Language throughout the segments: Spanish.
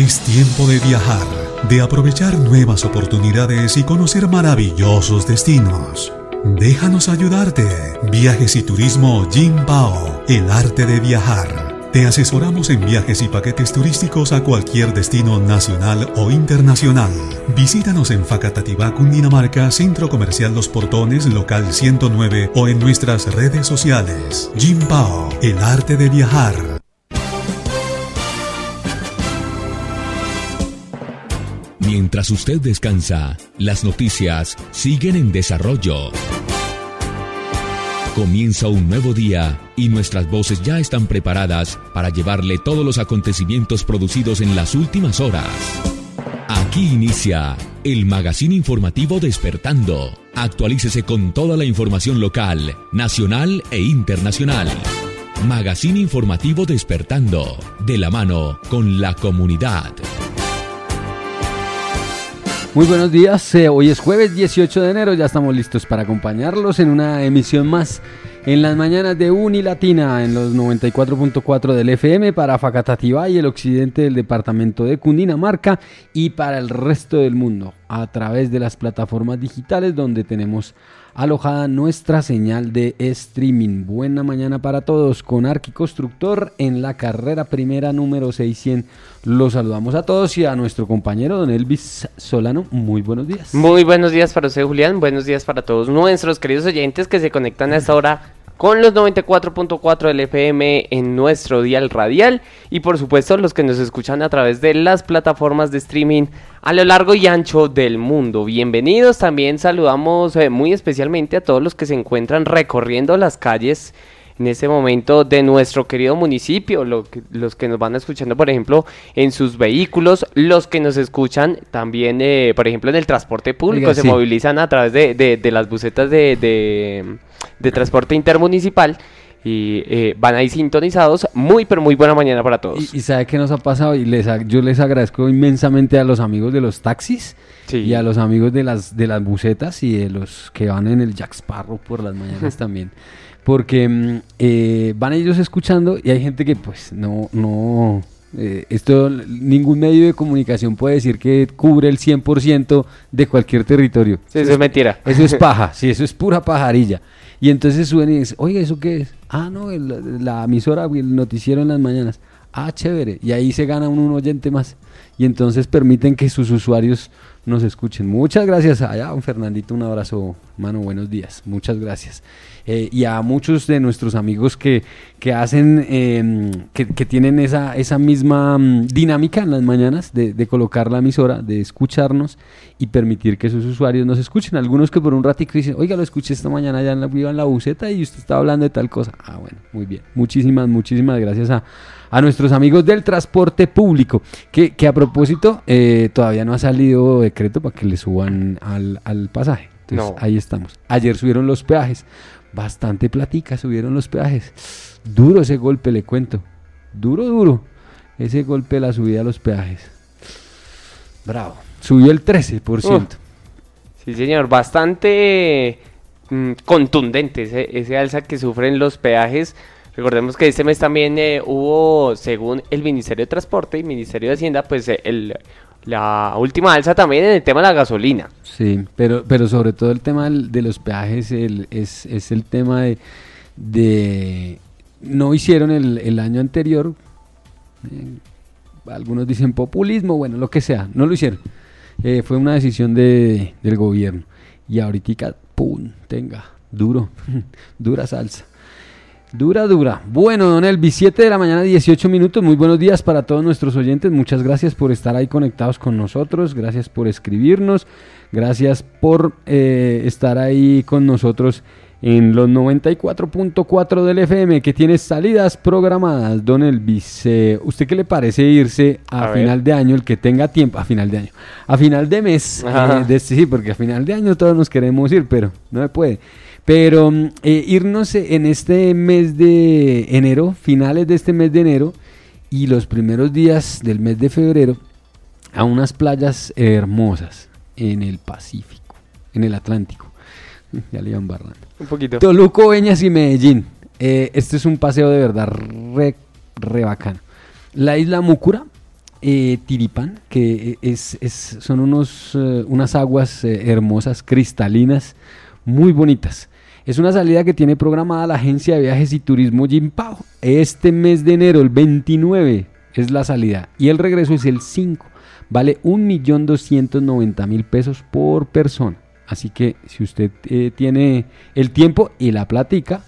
Es tiempo de viajar, de aprovechar nuevas oportunidades y conocer maravillosos destinos. Déjanos ayudarte. Viajes y Turismo Jin Pao, el arte de viajar. Te asesoramos en viajes y paquetes turísticos a cualquier destino nacional o internacional. Visítanos en Facatativá, Cundinamarca, Centro Comercial Los Portones, local 109 o en nuestras redes sociales. Jim Pao, el arte de viajar. Mientras usted descansa, las noticias siguen en desarrollo. Comienza un nuevo día y nuestras voces ya están preparadas para llevarle todos los acontecimientos producidos en las últimas horas. Aquí inicia el magazine informativo Despertando. Actualícese con toda la información local, nacional e internacional. Magazine informativo Despertando, de la mano con la comunidad. Muy buenos días, eh, hoy es jueves 18 de enero, ya estamos listos para acompañarlos en una emisión más en las mañanas de Unilatina en los 94.4 del FM para Facatativá y el occidente del departamento de Cundinamarca y para el resto del mundo a través de las plataformas digitales donde tenemos alojada nuestra señal de streaming. Buena mañana para todos con Arqui Constructor en la carrera primera número 600. Los saludamos a todos y a nuestro compañero don Elvis Solano. Muy buenos días. Muy buenos días para usted, Julián. Buenos días para todos nuestros queridos oyentes que se conectan a esta hora con los 94.4 del FM en nuestro dial radial y por supuesto los que nos escuchan a través de las plataformas de streaming a lo largo y ancho del mundo. Bienvenidos, también saludamos eh, muy especialmente a todos los que se encuentran recorriendo las calles en este momento de nuestro querido municipio, los que nos van escuchando, por ejemplo, en sus vehículos, los que nos escuchan también, eh, por ejemplo, en el transporte público, se movilizan a través de, las bucetas de, transporte intermunicipal y eh, van ahí sintonizados. Muy, pero muy buena mañana para todos. Y, sabe qué nos ha pasado y les, yo les agradezco inmensamente a los amigos de los taxis y a los amigos de las, de las bucetas y de los que van en el Jack Sparrow por las mañanas también porque mm, eh, van ellos escuchando y hay gente que pues no, no, eh, esto ningún medio de comunicación puede decir que cubre el 100% de cualquier territorio. Sí, eso es mentira. Eso es paja, sí, eso es pura pajarilla. Y entonces suben y dicen, oiga, ¿eso qué es? Ah, no, la emisora, el noticiero en las mañanas. Ah, chévere. Y ahí se gana un oyente más. Y entonces permiten que sus usuarios nos escuchen. Muchas gracias allá, don Fernandito, un abrazo, mano, buenos días. Muchas gracias. Eh, y a muchos de nuestros amigos que, que hacen, em, que, que, tienen esa, esa misma mm, dinámica en las mañanas de, de, colocar la emisora, de escucharnos y permitir que sus usuarios nos escuchen. Algunos que por un ratico dicen, oiga, lo escuché esta mañana ya en la, en la buceta y usted estaba hablando de tal cosa. Ah, bueno, muy bien. Muchísimas, muchísimas gracias a, a nuestros amigos del transporte público, que, que a propósito eh, todavía no ha salido decreto para que le suban al, al pasaje. Entonces, ahí estamos. Ayer subieron los peajes bastante platica, subieron los peajes. Duro ese golpe, le cuento. Duro, duro. Ese golpe de la subida a los peajes. Bravo. Subió el 13%. sí, señor. Bastante mm, contundente ese, alza que sufren los peajes. Recordemos que este mes también eh, hubo, según el Ministerio de Transporte y Ministerio de Hacienda, pues eh, el la última alza también en el tema de la gasolina. Sí, pero, pero sobre todo el tema de los peajes es, es, el tema de, no hicieron el, el año anterior, eh, algunos dicen populismo, bueno, lo que sea, no lo hicieron. Eh, fue una decisión de, del gobierno. Y ahorita, ¡pum! Tenga, duro, dura salsa. Dura, dura. Bueno, don Elvis, 7 de la mañana, 18 minutos. Muy buenos días para todos nuestros oyentes. Muchas gracias por estar ahí conectados con nosotros. Gracias por escribirnos. Gracias por eh, estar ahí con nosotros en los 94.4 del FM que tiene salidas programadas. Don Elvis, eh, ¿usted qué le parece irse a, final de año, el que tenga tiempo, a final de año, a final de mes? Eh, de, sí, porque a final de año todos nos queremos ir, pero no se puede. Pero mm, eh, irnos en este mes de enero, finales de este mes de enero y los primeros días del mes de febrero, a unas playas hermosas en el Pacífico, en el Atlántico. Ya le iban barrando. Un poquito. Toluco, Beñas y Medellín. Eh, este es un paseo de verdad re, re bacano. La isla Mucura eh, Tiripán, que es, es- son unos, eh, unas aguas eh, hermosas, cristalinas, muy bonitas. Es una salida que tiene programada la agencia de viajes y turismo Jimpao. Este mes de enero, el 29, es la salida. Y el regreso es el 5. Vale 1.290.000 pesos por persona. Así que si usted eh, tiene el tiempo y la platica,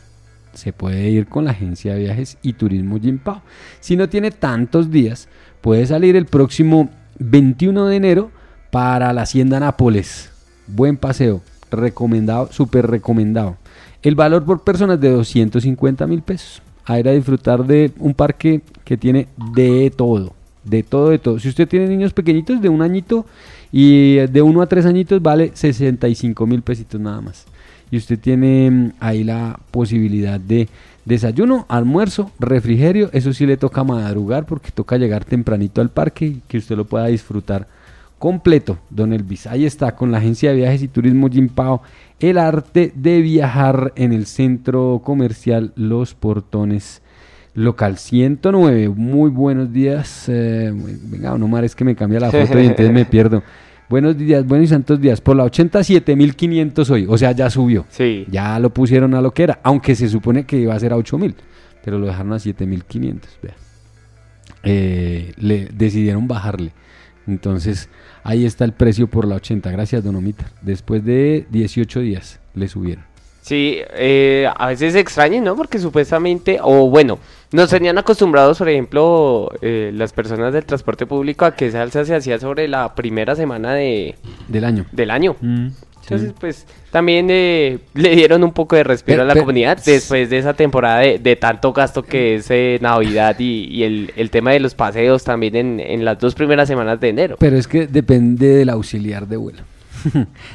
se puede ir con la agencia de viajes y turismo Jimpao. Si no tiene tantos días, puede salir el próximo 21 de enero para la Hacienda Nápoles. Buen paseo, recomendado, súper recomendado. El valor por persona es de 250 mil pesos. A ir a disfrutar de un parque que tiene de todo, de todo, de todo. Si usted tiene niños pequeñitos de un añito y de uno a tres añitos, vale 65 mil pesitos nada más y usted tiene mm, ahí la posibilidad de desayuno, almuerzo, refrigerio, eso sí le toca madrugar porque toca llegar tempranito al parque y que usted lo pueda disfrutar completo, don Elvis. Ahí está, con la agencia de viajes y turismo Jimpao, el arte de viajar en el centro comercial Los Portones. Local 109, muy buenos días. eh, venga, no es que me cambia la foto y entonces me pierdo. Buenos días, buenos y santos días. Por la 87.500 hoy, o sea, ya subió. Sí. Ya lo pusieron a lo que era, aunque se supone que iba a ser a 8000, pero lo dejaron a 7500. Vea. Eh, le decidieron bajarle. Entonces, ahí está el precio por la 80. Gracias, Don Omita. Después de 18 días le subieron. Sí, eh, a veces extrañan, ¿no? Porque supuestamente, o bueno, nos tenían acostumbrados, por ejemplo, eh, las personas del transporte público a que esa alza se hacía sobre la primera semana de, Del año. del año. Mm, Entonces, sí. pues, también eh, le dieron un poco de respiro Pero- a la pero- comunidad después de esa temporada de, de tanto gasto que es eh, Navidad y, y el, el tema de los paseos también en, en las dos primeras semanas de enero. Pero es que depende del auxiliar de vuelo.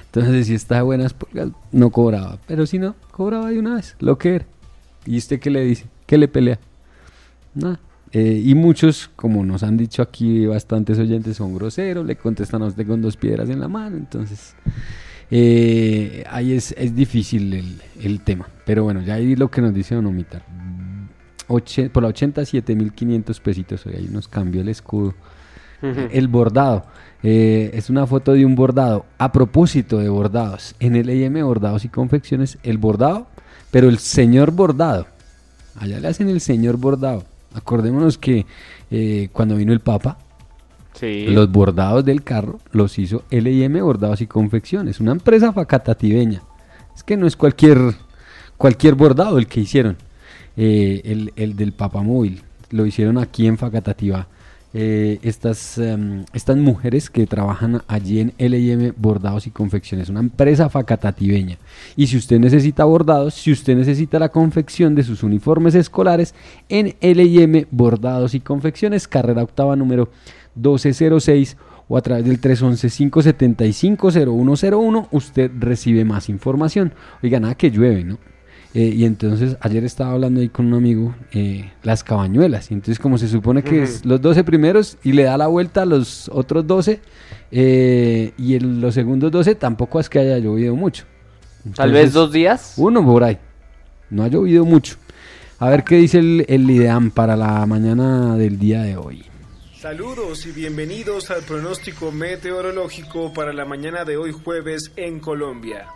Entonces, si está de buenas pulgas, no cobraba. Pero si no, cobraba de una vez, lo que era. ¿Y usted qué le dice? ¿Qué le pelea? Nada. Eh, y muchos, como nos han dicho aquí bastantes oyentes, son groseros, le contestan a usted con dos piedras en la mano. Entonces, eh, ahí es, es difícil el, el tema. Pero bueno, ya ahí lo que nos dice Don Omitar. Oche- por la 87.500 pesitos, hoy ahí nos cambió el escudo. El bordado. eh, es una foto de un bordado. A propósito de bordados, en el EM Bordados y Confecciones, el bordado, pero el señor bordado. Allá le hacen el señor bordado. Acordémonos que eh, cuando vino el Papa, Los bordados del carro los hizo LIM Bordados y Confecciones, una empresa facatativeña. Es que no es cualquier, cualquier bordado el que hicieron, eh, el, el del Papamóvil. Lo hicieron aquí en Facatativá. Eh, estas, em, estas mujeres que trabajan allí en LIM Bordados y Confecciones, una empresa facatativeña. Y si usted necesita bordados, si usted necesita la confección de sus uniformes escolares, en LIM Bordados y Confecciones, carrera octava número 1206 o a través del 311-575-0101, usted recibe más información. Oiga, nada que llueve, ¿no? Eh, y entonces ayer estaba hablando ahí con un amigo, eh, las cabañuelas. Y entonces como se supone que es los 12 primeros y le da la vuelta a los otros 12, eh, y en los segundos 12 tampoco es que haya llovido mucho. Tal vez Entonces, dos días. Uno por ahí. No ha llovido mucho. A ver qué dice el, el IDEAM para la mañana del día de hoy. Saludos y bienvenidos al pronóstico meteorológico para la mañana de hoy jueves en Colombia.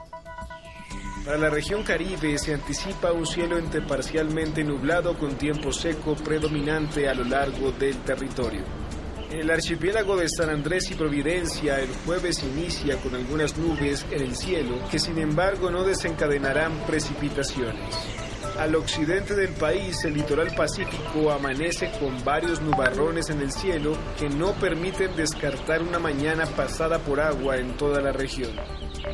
Para la región Caribe se anticipa un cielo entre parcialmente nublado con tiempo seco predominante a lo largo del territorio. En el archipiélago de San Andrés y Providencia el jueves inicia con algunas nubes en el cielo que sin embargo no desencadenarán precipitaciones. Al occidente del país, el litoral pacífico amanece con varios nubarrones en el cielo que no permiten descartar una mañana pasada por agua en toda la región.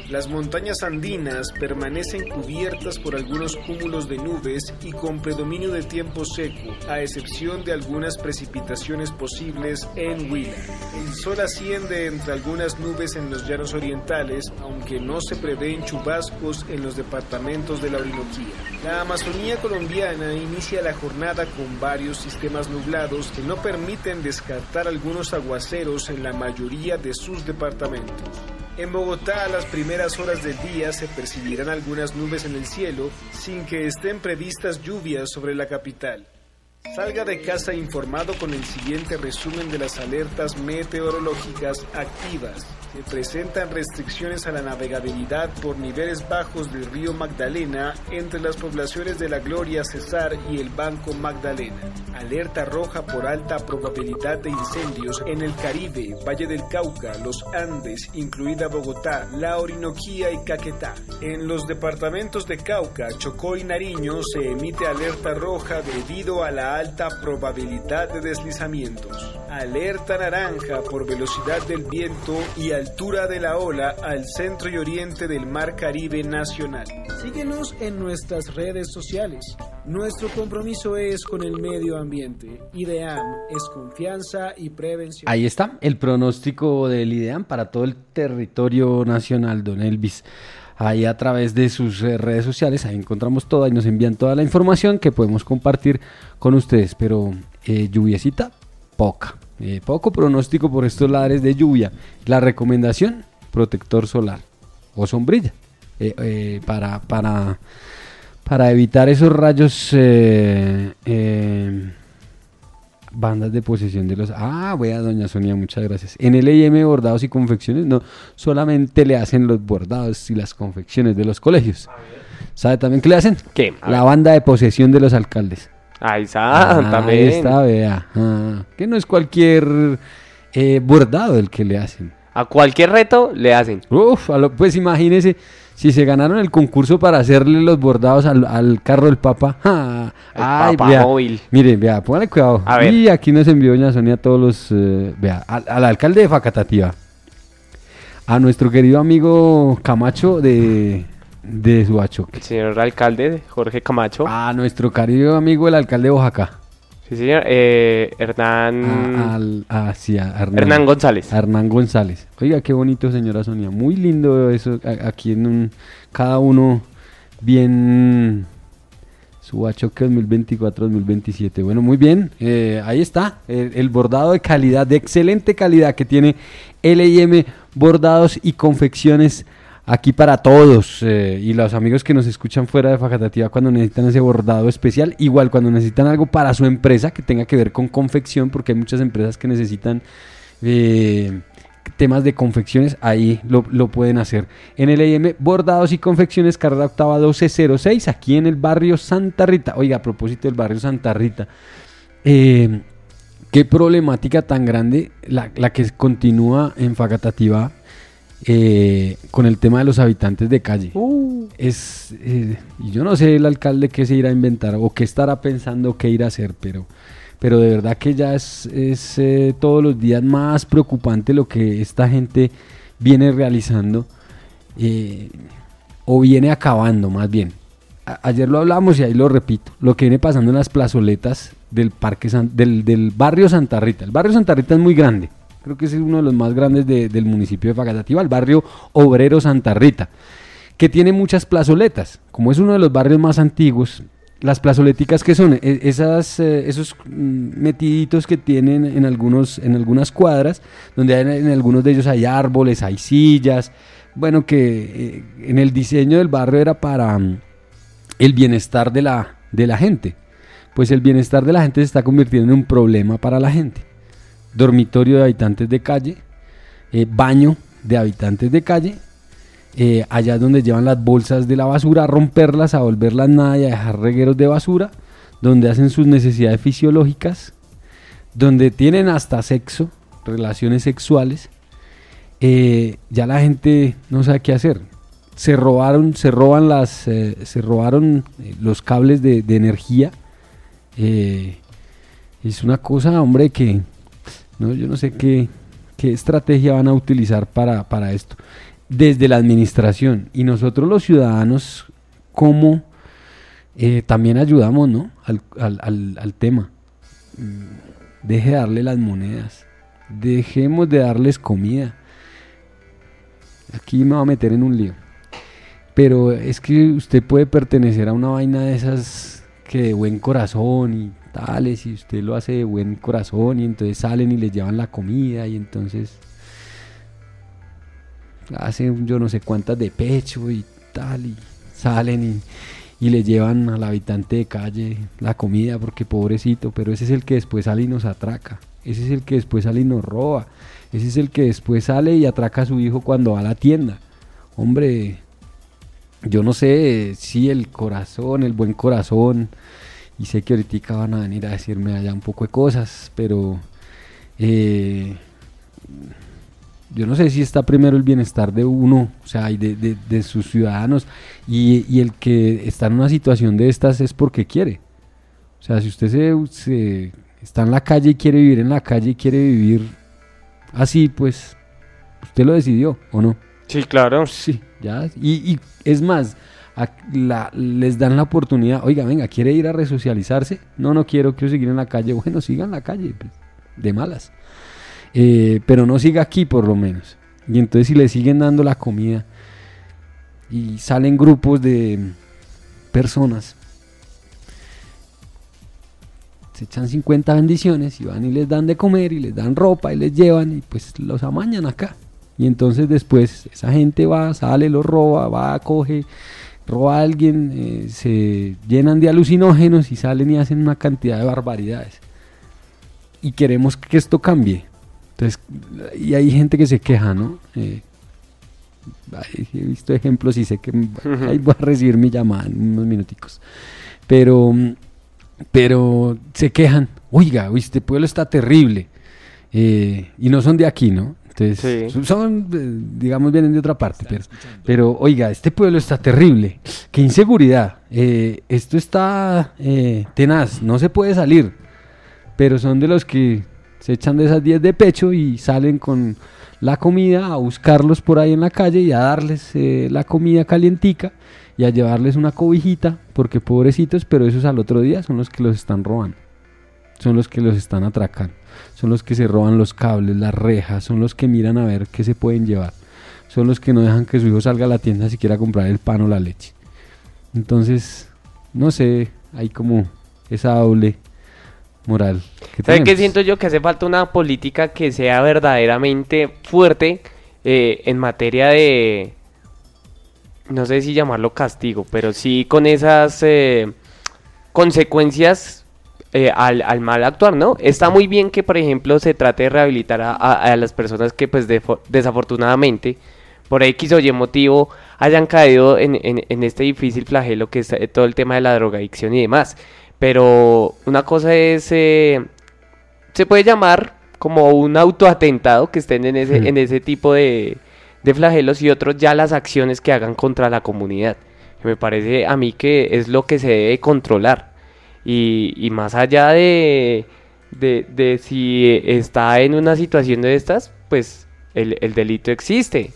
Las montañas andinas permanecen cubiertas por algunos cúmulos de nubes y con predominio de tiempo seco, a excepción de algunas precipitaciones posibles en Huila. El sol asciende entre algunas nubes en los llanos orientales, aunque no se prevén chubascos en los departamentos de la Orinoquía. La Amazonía colombiana inicia la jornada con varios sistemas nublados que no permiten descartar algunos aguaceros en la mayoría de sus departamentos. En Bogotá a las primeras horas del día se percibirán algunas nubes en el cielo sin que estén previstas lluvias sobre la capital. Salga de casa informado con el siguiente resumen de las alertas meteorológicas activas. Se presentan restricciones a la navegabilidad por niveles bajos del río Magdalena entre las poblaciones de La Gloria, Cesar y el Banco Magdalena. Alerta roja por alta probabilidad de incendios en el Caribe, Valle del Cauca, los Andes, incluida Bogotá, La Orinoquía y Caquetá. En los departamentos de Cauca, Chocó y Nariño se emite alerta roja debido a la alta probabilidad de deslizamientos. Alerta naranja por velocidad del viento y altura de la ola al centro y oriente del Mar Caribe Nacional. Síguenos en nuestras redes sociales. Nuestro compromiso es con el medio ambiente. IDEAM es confianza y prevención. Ahí está el pronóstico del IDEAM para todo el territorio nacional, don Elvis. Ahí a través de sus eh, redes sociales, ahí encontramos todo y nos envían toda la información que podemos compartir con ustedes. Pero eh, lluviecita, poca. Eh, poco pronóstico por estos lares de lluvia. La recomendación, protector solar o sombrilla. eh, para, para, para evitar esos rayos bandas de posesión de los ah vea doña Sonia muchas gracias. En EIM bordados y confecciones no solamente le hacen los bordados y las confecciones de los colegios. Sabe también qué le hacen ¿Qué? La banda de posesión de los alcaldes. Ahí está, Ah, también. ahí está vea. Ah, que no es cualquier eh, bordado el que le hacen. A cualquier reto le hacen. Uf, a lo- pues imagínese si se ganaron el concurso para hacerle los bordados al, al carro del Papa. ¡ja! El papamóvil. Mire, vea, póngale cuidado. A ver. Y aquí nos envió doña Sonia todos los. eh, vea, al, al alcalde de Facatativa. A nuestro querido amigo Camacho de, de Suachoque. El señor alcalde, Jorge Camacho. A nuestro querido amigo el alcalde de Oaxaca. Sí, señor. Eh, Hernán. A, al- a- sí, a Hernán, Hernán González. Hernán González. Oiga, qué bonito, señora Sonia. Muy lindo eso. Aquí en un. Cada uno bien. Subachoque 2024-2027. Bueno, muy bien. eh, ahí está. El, el bordado de calidad, de excelente calidad que tiene LIM Bordados y Confecciones aquí para todos. eh, y los amigos que nos escuchan fuera de Facatativa cuando necesitan ese bordado especial. Igual cuando necesitan algo para su empresa que tenga que ver con confección, porque hay muchas empresas que necesitan. eh, temas de confecciones, ahí lo, lo pueden hacer. En el EM, bordados y confecciones, carrera octava 1206, aquí en el barrio Santa Rita. Oiga, a propósito del barrio Santa Rita, eh, qué problemática tan grande la, la que continúa en Facatativa eh, con el tema de los habitantes de calle. Es, eh, yo no sé el alcalde qué se irá a inventar o qué estará pensando qué ir a hacer, pero, pero de verdad que ya es, es eh, todos los días más preocupante lo que esta gente viene realizando o viene acabando más bien. A- ayer lo hablamos y ahí lo repito, lo que viene pasando en las plazoletas del parque San- del, del barrio Santa Rita. El barrio Santa Rita es muy grande, creo que es uno de los más grandes de- del municipio de Facatativa, el barrio obrero Santa Rita, que tiene muchas plazoletas. Como es uno de los barrios más antiguos, las plazoleticas que son E- esas, eh, esos mm, metiditos que tienen en, algunos, en algunas cuadras, donde hay- en algunos de ellos hay árboles, hay sillas, bueno, que eh, en el diseño del barrio era para mm, el bienestar de la, de la gente. Pues el bienestar de la gente se está convirtiendo en un problema para la gente. Dormitorio de habitantes de calle, eh, baño de habitantes de calle, eh, allá donde llevan las bolsas de la basura, a romperlas, a volverlas nada y a dejar regueros de basura, donde hacen sus necesidades fisiológicas, donde tienen hasta sexo, relaciones sexuales, eh, ya la gente no sabe qué hacer. Se robaron, se roban las, se robaron los cables de, de energía. Es una cosa, hombre, que no, yo no sé qué, qué estrategia van a utilizar para, para esto. Desde la administración y nosotros los ciudadanos, ¿cómo eh, también ayudamos ¿no? al, al- al- al tema? Mm, Deje de darle las monedas. Dejemos de darles comida. Aquí me va a meter en un lío. Pero es que usted puede pertenecer a una vaina de esas que de buen corazón y tales, y usted lo hace de buen corazón, y entonces salen y les llevan la comida, y entonces hacen yo no sé cuántas de pecho y tal, y salen y, y le llevan al habitante de calle la comida porque pobrecito, pero ese es el que después sale y nos atraca, ese es el que después sale y nos roba, ese es el que después sale y atraca a su hijo cuando va a la tienda. Hombre, yo no sé si el corazón, el buen corazón, y sé que ahorita van a venir a decirme allá un poco de cosas, pero eh, yo no sé si está primero el bienestar de uno, o sea, y de, sus ciudadanos, y, el que está en una situación de estas es porque quiere. O sea, si usted se, está en la calle y quiere vivir en la calle y quiere vivir así, pues usted lo decidió, ¿o no? Sí, claro. Sí, ya. Y, es más, les dan la oportunidad, oiga, venga, ¿quiere ir a resocializarse? No, no quiero, quiero seguir en la calle. Bueno, siga en la calle, pues, de malas. Eh, pero no siga aquí por lo menos. Y entonces si le siguen dando la comida y salen grupos de personas, se echan 50 bendiciones y van y les dan de comer y les dan ropa y les llevan y pues los amañan acá. Y entonces después esa gente va, sale, los roba, va, coge, roba a alguien, eh, se llenan de alucinógenos y salen y hacen una cantidad de barbaridades. Y queremos que esto cambie. Entonces, y hay gente que se queja, ¿no? Eh, he visto ejemplos y sé que ahí voy a recibir mi llamada en unos minuticos. Pero, pero se quejan, oiga, este pueblo está terrible. Eh, y no son de aquí, ¿no? Entonces, son, eh, digamos, vienen de otra parte. Pero, pero, oiga, este pueblo está terrible. Qué inseguridad. esto está tenaz, no se puede salir. Pero son de los que se echan de esas 10 de pecho y salen con la comida a buscarlos por ahí en la calle y a darles eh, la comida calientica y a llevarles una cobijita, porque pobrecitos, pero esos al otro día son los que los están robando, son los que los están atracando, son los que se roban los cables, las rejas, son los que miran a ver qué se pueden llevar, son los que no dejan que su hijo salga a la tienda si quiera comprar el pan o la leche. Entonces, no sé, hay como esa doble moral. ¿Sabe qué siento yo? Que hace falta una política que sea verdaderamente fuerte eh, en materia de, no sé si llamarlo castigo, pero sí con esas eh, consecuencias eh, al, mal actuar, ¿no? Está muy bien que, por ejemplo, se trate de rehabilitar a, las personas que, pues, desafortunadamente, por X o Y motivo, hayan caído en, en este difícil flagelo que es todo el tema de la drogadicción y demás. Pero una cosa es, eh, se puede llamar como un autoatentado que estén en ese, en ese tipo de, de flagelos y otros ya las acciones que hagan contra la comunidad. me parece a mí que es lo que se debe controlar. Y, y más allá de, de, de, si está en una situación de estas, pues el, el delito existe.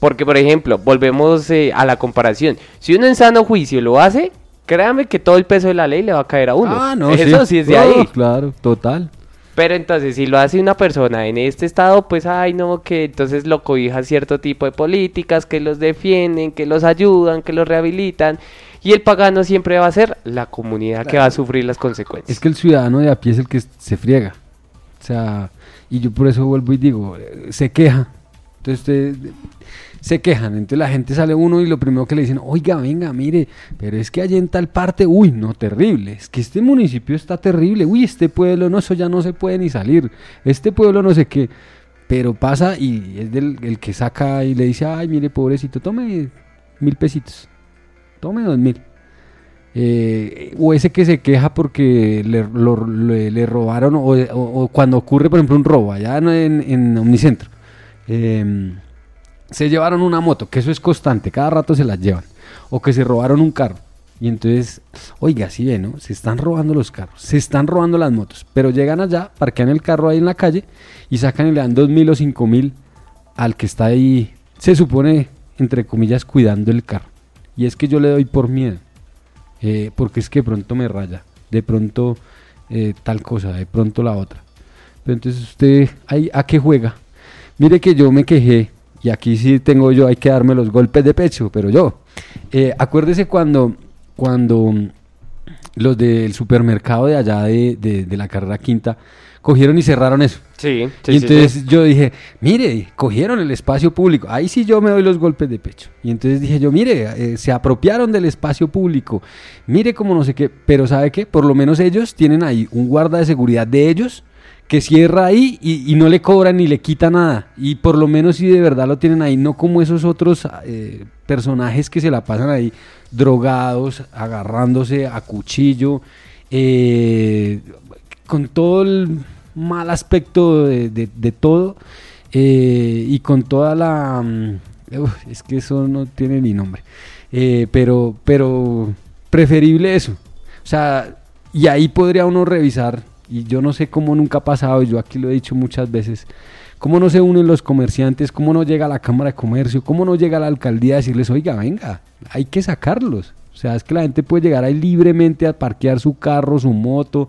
Porque, por ejemplo, volvemos eh, a la comparación. Si uno en sano juicio lo hace, créame que todo el peso de la ley le va a caer a uno. Ah, no, Eso sí, es de ahí. Claro, total. Pero entonces, si lo hace una persona en este estado, pues, ay, no, que entonces lo cobija cierto tipo de políticas que los defienden, que los ayudan, que los rehabilitan. Y el pagano siempre va a ser la comunidad que va a sufrir las consecuencias. Es que el ciudadano de a pie es el que se friega. O sea, y yo por eso vuelvo y digo, se queja. Entonces, se quejan. Entonces la gente sale uno y lo primero que le dicen, oiga, venga, mire, pero es que allá en tal parte, uy, no, terrible, es que este municipio está terrible, uy, este pueblo, no, eso ya no se puede ni salir, este pueblo no sé qué, pero pasa y es del el que saca y le dice, ay, mire, pobrecito, tome mil pesitos, tome dos mil. Eh, o ese que se queja porque le, le, robaron, o, cuando ocurre, por ejemplo, un robo allá en, en Omnicentro. Eh, se llevaron una moto, que eso es constante, cada rato se las llevan. O que se robaron un carro. Y entonces, oiga, sí ve, ¿no? Se están robando los carros, se están robando las motos. Pero llegan allá, parquean el carro ahí en la calle y sacan y le dan dos mil o cinco mil al que está ahí, se supone, entre comillas, cuidando el carro. Y es que yo le doy por miedo. Eh, porque es que de pronto me raya, de pronto eh, tal cosa, de pronto la otra. Pero entonces usted, ahí, ¿a qué juega? Mire que yo me quejé y aquí sí tengo yo, hay que darme los golpes de pecho, pero yo. Eh, acuérdese cuando, cuando los del supermercado de allá de, de, la carrera quinta, cogieron y cerraron eso. Sí, sí, y entonces yo dije, mire, cogieron el espacio público. Ahí sí yo me doy los golpes de pecho. Y entonces dije yo, mire, eh, se apropiaron del espacio público. Mire cómo no sé qué. Pero ¿sabe qué? Por lo menos ellos tienen ahí un guarda de seguridad de ellos que cierra ahí y, no le cobran ni le quita nada. Y por lo menos si de verdad lo tienen ahí, no como esos otros eh, personajes que se la pasan ahí drogados, agarrándose a cuchillo, eh, con todo el mal aspecto de, todo eh, y con toda la... Mm, es que eso no tiene ni nombre. pero, pero preferible eso. O sea, y ahí podría uno revisar y yo no sé cómo nunca ha pasado, y yo aquí lo he dicho muchas veces, cómo no se unen los comerciantes, cómo no llega a la Cámara de Comercio, cómo no llega a la alcaldía a decirles, oiga, venga, hay que sacarlos. O sea, es que la gente puede llegar ahí libremente a parquear su carro, su moto,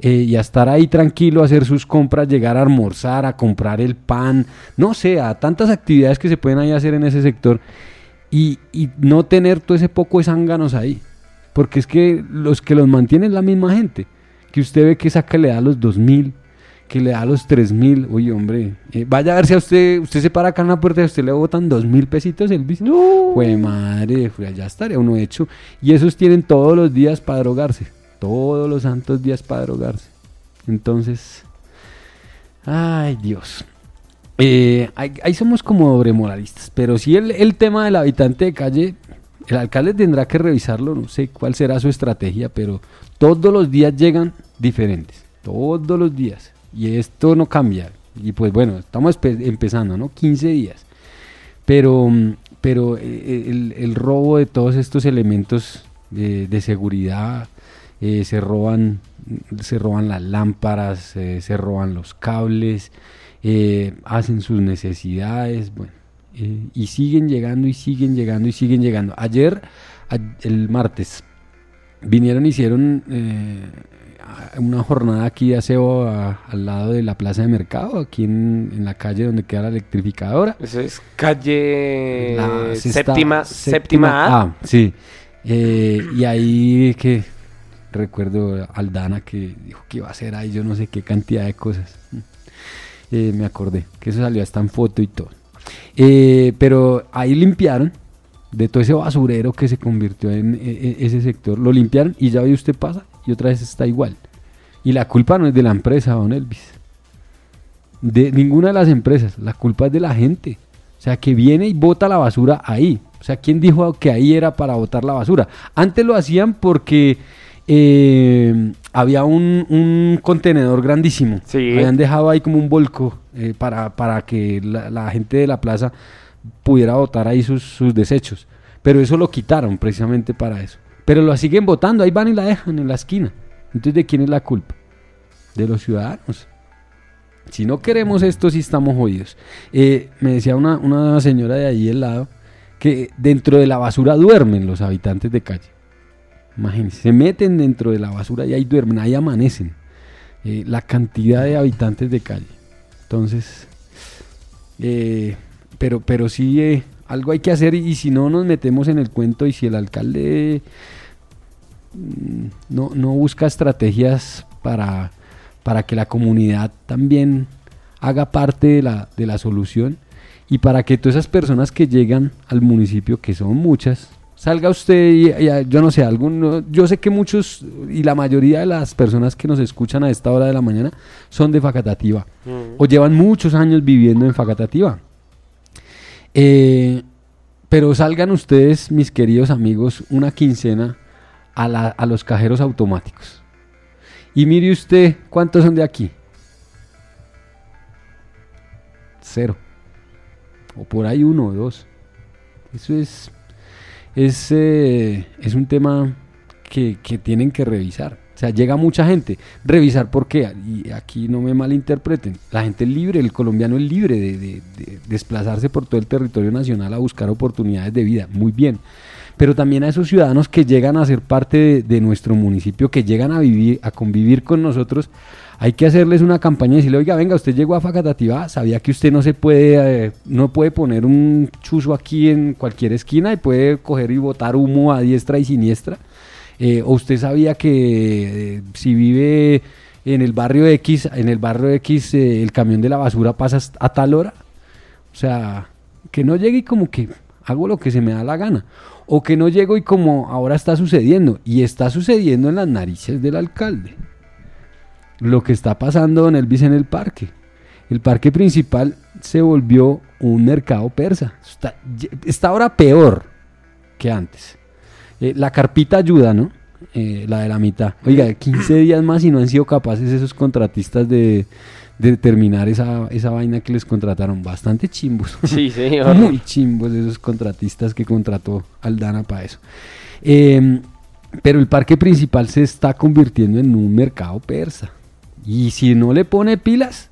eh, y a estar ahí tranquilo, a hacer sus compras, llegar a almorzar, a comprar el pan, no sé, a tantas actividades que se pueden ahí hacer en ese sector y, y no tener todo ese poco de zánganos ahí. Porque es que los que los mantienen es la misma gente que usted ve que saca le da los 2000, que le da los 3000, oye hombre, eh, vaya a ver si a usted, usted se para acá en la puerta y a usted le botan 2000 pesitos el bici. No. Pues madre, ya estaría uno hecho. Y esos tienen todos los días para drogarse, todos los santos días para drogarse. Entonces, ay Dios. Eh, ahí, somos como obremoralistas, pero si el, el tema del habitante de calle, el alcalde tendrá que revisarlo, no sé cuál será su estrategia, pero todos los días llegan diferentes, todos los días. Y esto no cambia. Y pues bueno, estamos empezando, ¿no? 15 días. Pero, pero eh, el, robo de todos estos elementos de, seguridad, eh, se roban se roban las lámparas, eh, se roban los cables, hacen sus necesidades, bueno, y siguen llegando y siguen llegando y siguen llegando. Ayer, el martes, vinieron y hicieron eh, una jornada aquí de aseo al lado de la plaza de mercado, aquí en, la calle donde queda la electrificadora. Eso es calle séptima, séptima, A. sí. Eh, y ahí que recuerdo Aldana que dijo que iba a hacer ahí yo no sé qué cantidad de cosas. Eh, me acordé que eso salió hasta en foto y todo. pero ahí limpiaron de todo ese basurero que se convirtió en, e, e, ese sector, lo limpiaron y ya ve usted pasa y otra vez está igual. Y la culpa no es de la empresa, don Elvis. De ninguna de las empresas, la culpa es de la gente. O sea, que viene y bota la basura ahí. O sea, ¿quién dijo que ahí era para botar la basura? Antes lo hacían porque eh, había un, contenedor grandísimo. Sí. Habían dejado ahí como un volco eh, para, para que la, la gente de la plaza pudiera votar ahí sus, desechos. Pero eso lo quitaron precisamente para eso. Pero lo siguen votando, ahí van y la dejan en la esquina. Entonces, ¿de quién es la culpa? De los ciudadanos. Si no queremos esto, sí estamos jodidos. Eh, me decía una, una señora de ahí al lado que dentro de la basura duermen los habitantes de calle. Imagínense, se meten dentro de la basura y ahí duermen, ahí amanecen. Eh, la cantidad de habitantes de calle. Entonces, eh, pero, pero sí eh, algo hay que hacer y, si no nos metemos en el cuento y si el alcalde mm, no, no busca estrategias para, para que la comunidad también haga parte de la, de la solución y para que todas esas personas que llegan al municipio, que son muchas, salga usted y, yo no sé, alguno, yo sé que muchos y la mayoría de las personas que nos escuchan a esta hora de la mañana son de Facatativa mm. o llevan muchos años viviendo en Facatativa. Eh, pero salgan ustedes, mis queridos amigos, una quincena a, los cajeros automáticos. Y mire usted cuántos son de aquí. Cero. O por ahí uno o dos. Eso es, es, eh, es un tema que, que tienen que revisar. O sea, llega mucha gente. Revisar por qué. Y aquí no me malinterpreten. La gente es libre, el colombiano es libre de, desplazarse por todo el territorio nacional a buscar oportunidades de vida. Muy bien. Pero también a esos ciudadanos que llegan a ser parte de, nuestro municipio, que llegan a vivir, a convivir con nosotros, hay que hacerles una campaña y decirle, oiga, venga, usted llegó a Facatativá, sabía que usted no se puede, eh, no puede poner un chuzo aquí en cualquier esquina y puede coger y botar humo a diestra y siniestra. Eh, ¿O usted sabía que eh, si vive en el barrio X, en el barrio X eh, el camión de la basura pasa a tal hora. O sea, que no llegue y como que hago lo que se me da la gana. O que no llego y como ahora está sucediendo. Y está sucediendo en las narices del alcalde. Lo que está pasando en Elvis en el parque. El parque principal se volvió un mercado persa. Está, está ahora peor que antes. Eh, la carpita ayuda, ¿no? Eh, la de la mitad. Oiga, 15 días más y no han sido capaces esos contratistas de, de terminar esa, esa vaina que les contrataron. Bastante chimbos. Sí, señor. Muy chimbos esos contratistas que contrató Aldana para eso. Em, pero el parque principal se está convirtiendo en un mercado persa. Y si no le pone pilas,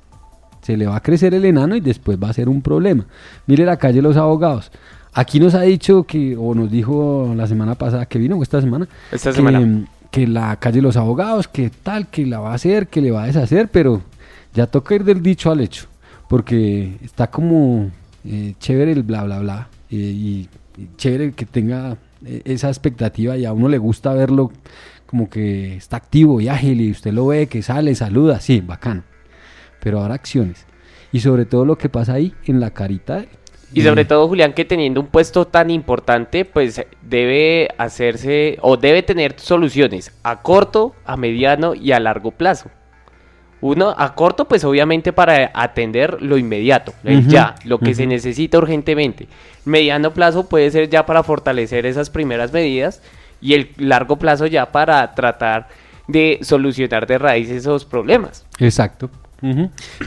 se le va a crecer el enano y después va a ser un problema. Mire la calle Los Abogados. Aquí nos ha dicho que, o nos dijo la semana pasada que vino, o esta semana, Esta que, semana. que la calle Los Abogados, que tal, que la va a hacer, que le va a deshacer, pero ya toca ir del dicho al hecho, porque está como eh, chévere el bla, bla, bla, eh, y, y chévere que tenga eh, esa expectativa y a uno le gusta verlo como que está activo y ágil y usted lo ve que sale, saluda, sí, bacano. Pero ahora acciones. Y sobre todo lo que pasa ahí en la carita de. Y sobre todo, Julián, que teniendo un puesto tan importante, pues debe hacerse o debe tener soluciones a corto, a mediano y a largo plazo. Uno, a corto, pues obviamente para atender lo inmediato, ya, lo que se necesita urgentemente. Mediano plazo puede ser ya para fortalecer esas primeras medidas y el largo plazo ya para tratar de solucionar de raíz esos problemas. Exacto.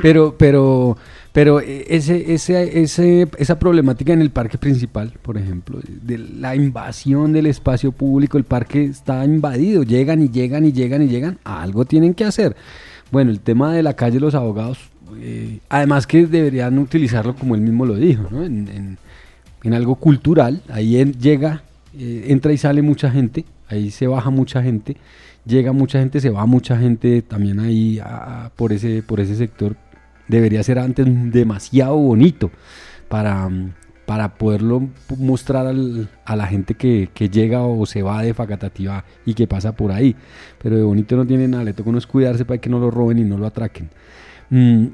Pero, pero, pero ese, ese, ese, esa problemática en el parque principal, por ejemplo, de la invasión del espacio público, el parque está invadido, llegan y llegan y llegan y llegan, algo tienen que hacer. Bueno, el tema de la calle Los Abogados, eh, además que deberían utilizarlo como él mismo lo dijo, ¿no? en, en- en algo cultural, ahí en- llega, eh, entra y sale mucha gente, ahí se baja mucha gente, llega mucha gente, se va mucha gente también ahí por, ese, por ese sector. Debería ser antes demasiado bonito para, para poderlo mostrar a la gente que, llega o se va de Facatativá y que pasa por ahí. Pero de bonito no tiene nada, le toca a uno es cuidarse para que no lo roben y no lo atraquen. Mm,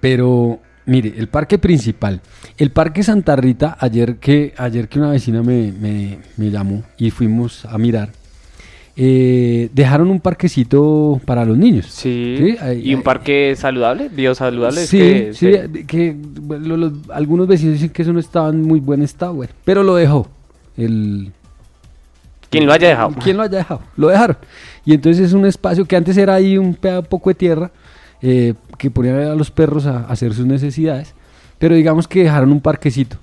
pero mire, el parque principal, el parque Santa Rita, ayer que, ayer que una vecina me, me- me llamó y fuimos a mirar, eh, dejaron un parquecito para los niños. Sí. Y un parque saludable, biosaludable. Sí, que sí, se- que bueno, los- algunos vecinos dicen que eso no estaba en muy buen estado, güey, pero lo dejó. El, Quien lo haya dejado. ¿Quién lo haya dejado? Lo dejaron. Y entonces es un espacio que antes era ahí un poco de tierra, eh, que ponían a los perros a, hacer sus necesidades, pero digamos que dejaron un parquecito.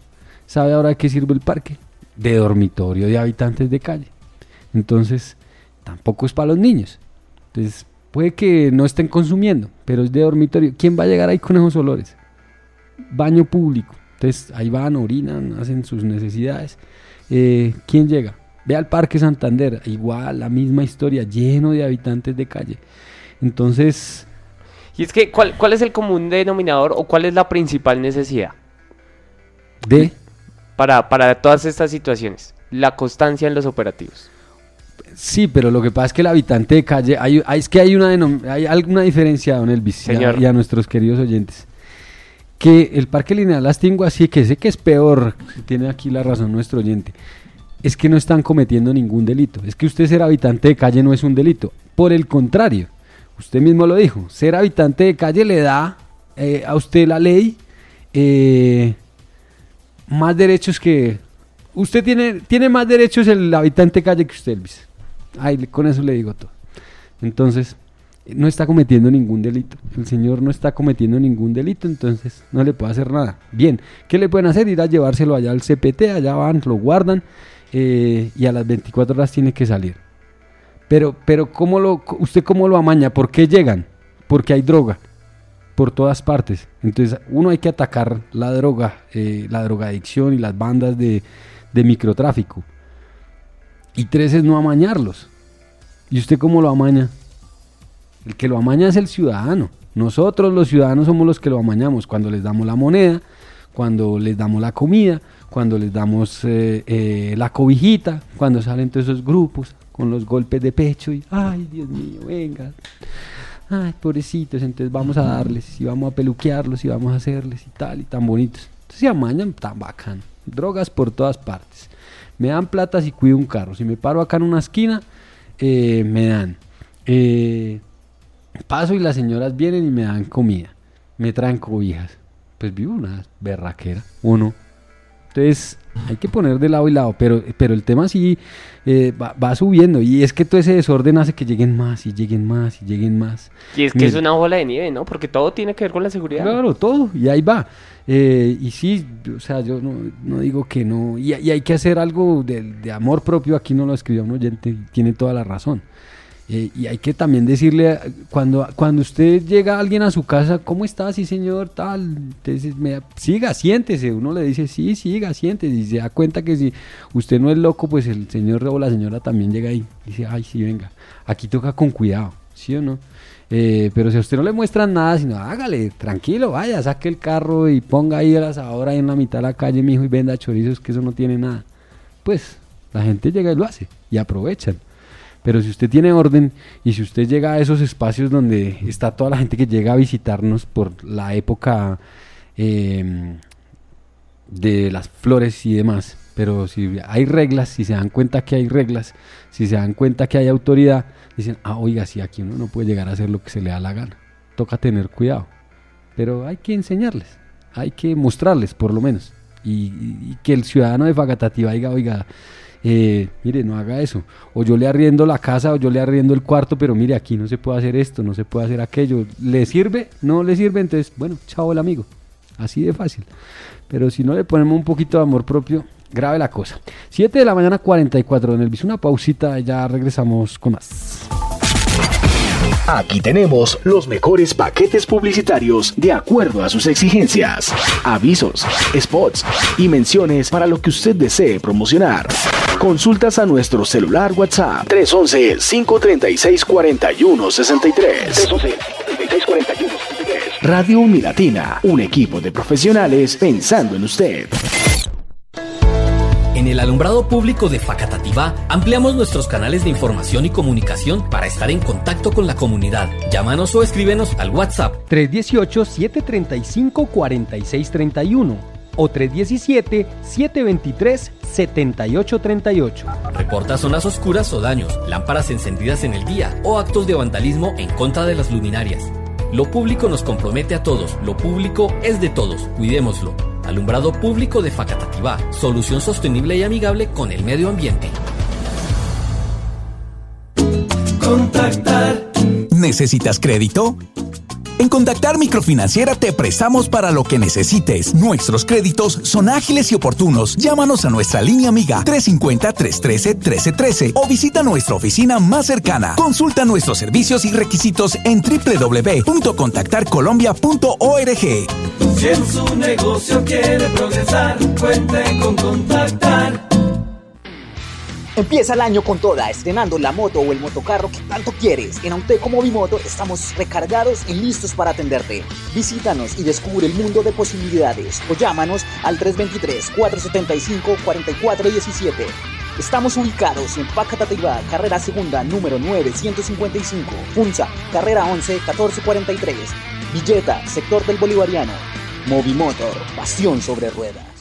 ¿Sabe ahora qué sirve el parque? De dormitorio de habitantes de calle. Entonces, tampoco es para los niños. Entonces, puede que no estén consumiendo, pero es de dormitorio. ¿Quién va a llegar ahí con esos olores? Baño público. Entonces, ahí van, orinan, hacen sus necesidades. Eh, ¿Quién llega? Ve al Parque Santander, igual, la misma historia, lleno de habitantes de calle. Entonces, Y es que, ¿cuál, ¿cuál es el común denominador o cuál es la principal necesidad de... para, para todas estas situaciones? La constancia en los operativos. Sí, pero lo que pasa es que el habitante de calle, hay, hay- es que hay una, hay alguna diferencia, don Elvis, y a- Señor. y a nuestros queridos oyentes. Que el Parque Lineal Las Tinguas, sí, que sé que es peor, tiene aquí la razón nuestro oyente, es que no están cometiendo ningún delito. Es que usted ser habitante de calle no es un delito. Por el contrario, usted mismo lo dijo, ser habitante de calle le da eh, a usted la ley eh, más derechos que... Usted tiene, tiene más derechos el habitante de calle que usted, Elvis. Ay, con eso le digo todo. Entonces, no está cometiendo ningún delito. El señor no está cometiendo ningún delito, entonces no le puede hacer nada. Bien, ¿qué le pueden hacer? Ir a llevárselo allá al CPT, allá van, lo guardan eh, y a las 24 horas tiene que salir. Pero, pero ¿cómo lo, ¿usted cómo lo amaña? ¿Por qué llegan? Porque hay droga por todas partes. Entonces, uno hay que atacar la droga, eh, la drogadicción y las bandas de, de microtráfico. Y tres es no amañarlos. ¿Y usted cómo lo amaña? El que lo amaña es el ciudadano. Nosotros los ciudadanos somos los que lo amañamos cuando les damos la moneda, cuando les damos la comida, cuando les damos eh, eh, la cobijita, cuando salen todos esos grupos con los golpes de pecho y, ay, Dios mío, venga. ay, pobrecitos, entonces vamos a darles, y vamos a peluquearlos, y vamos a hacerles, y tal, y tan bonitos. Entonces se amañan tan bacán. Drogas por todas partes. Me dan plata si cuido un carro. Si me paro acá en una esquina, eh, me dan. Eh, paso y las señoras vienen y me dan comida. Me traen cobijas. Pues vivo una berraquera, uno. Entonces, hay que poner de lado y lado, pero, pero el tema sí eh, va, subiendo y es que todo ese desorden hace que lleguen más y lleguen más y lleguen más. Y es que es una bola de nieve, ¿no? Porque todo tiene que ver con la seguridad. Claro, todo, y ahí va. Eh, y sí, o sea, yo no, digo que no, y, hay que hacer algo de, de, amor propio, aquí no lo escribió un oyente, tiene toda la razón. Eh, y hay que también decirle, cuando, cuando usted llega alguien a su casa, ¿cómo está? Sí, señor, tal. Entonces, me, siga, siéntese. Uno le dice, sí, siga, siéntese. Y se da cuenta que si usted no es loco, pues el señor o la señora también llega ahí. Dice, ay, sí, venga. Aquí toca con cuidado, ¿sí o no? Eh, pero si a usted no le muestran nada, sino hágale, tranquilo, vaya, saque el carro y ponga ahí a ahora en la mitad de la calle, mijo, y venda chorizos, que eso no tiene nada. Pues la gente llega y lo hace, y aprovechan. Pero si usted tiene orden y si usted llega a esos espacios donde está toda la gente que llega a visitarnos por la época em, de las flores y demás, pero si hay reglas, si se dan cuenta que hay reglas, si se dan cuenta que hay autoridad, dicen, ah, oiga, si aquí uno no puede llegar a hacer lo que se le da la gana, toca tener cuidado. Pero hay que enseñarles, hay que mostrarles por lo menos. Y, que el ciudadano de Fagatativa diga, oiga, eh, mire, no haga eso. O yo le arriendo la casa o yo le arriendo el cuarto, pero mire, aquí no se puede hacer esto, no se puede hacer aquello. ¿Le sirve? No le sirve, entonces, bueno, chao el amigo. Así de fácil. Pero si no le ponemos un poquito de amor propio, grave la cosa. 7 de la mañana 44 en el Una pausita, ya regresamos con más. Aquí tenemos los mejores paquetes publicitarios de acuerdo a sus exigencias, avisos, spots y menciones para lo que usted desee promocionar. Consultas a nuestro celular WhatsApp 311-536-4163. 311-536-4163. Radio Unilatina, un equipo de profesionales pensando en usted. En el alumbrado público de Facatativá ampliamos nuestros canales de información y comunicación para estar en contacto con la comunidad. Llámanos o escríbenos al WhatsApp 318-735-4631 o 317-723-7838. Reporta zonas oscuras o daños, lámparas encendidas en el día o actos de vandalismo en contra de las luminarias. Lo público nos compromete a todos, lo público es de todos, cuidémoslo. Alumbrado público de Facatativá, solución sostenible y amigable con el medio ambiente. Contactar. ¿Necesitas crédito? En Contactar Microfinanciera te prestamos para lo que necesites. Nuestros créditos son ágiles y oportunos. Llámanos a nuestra línea amiga 350-313-1313 o visita nuestra oficina más cercana. Consulta nuestros servicios y requisitos en www.contactarcolombia.org. Si en su negocio quiere progresar, cuente con Contactar. Empieza el año con toda, estrenando la moto o el motocarro que tanto quieres. En Auteco Movimoto estamos recargados y listos para atenderte. Visítanos y descubre el mundo de posibilidades o llámanos al 323-475-4417. Estamos ubicados en Pacatativá, carrera segunda, número 955, Funza, carrera 11, 1443, Villeta, sector del Bolivariano. Movimoto, pasión sobre ruedas.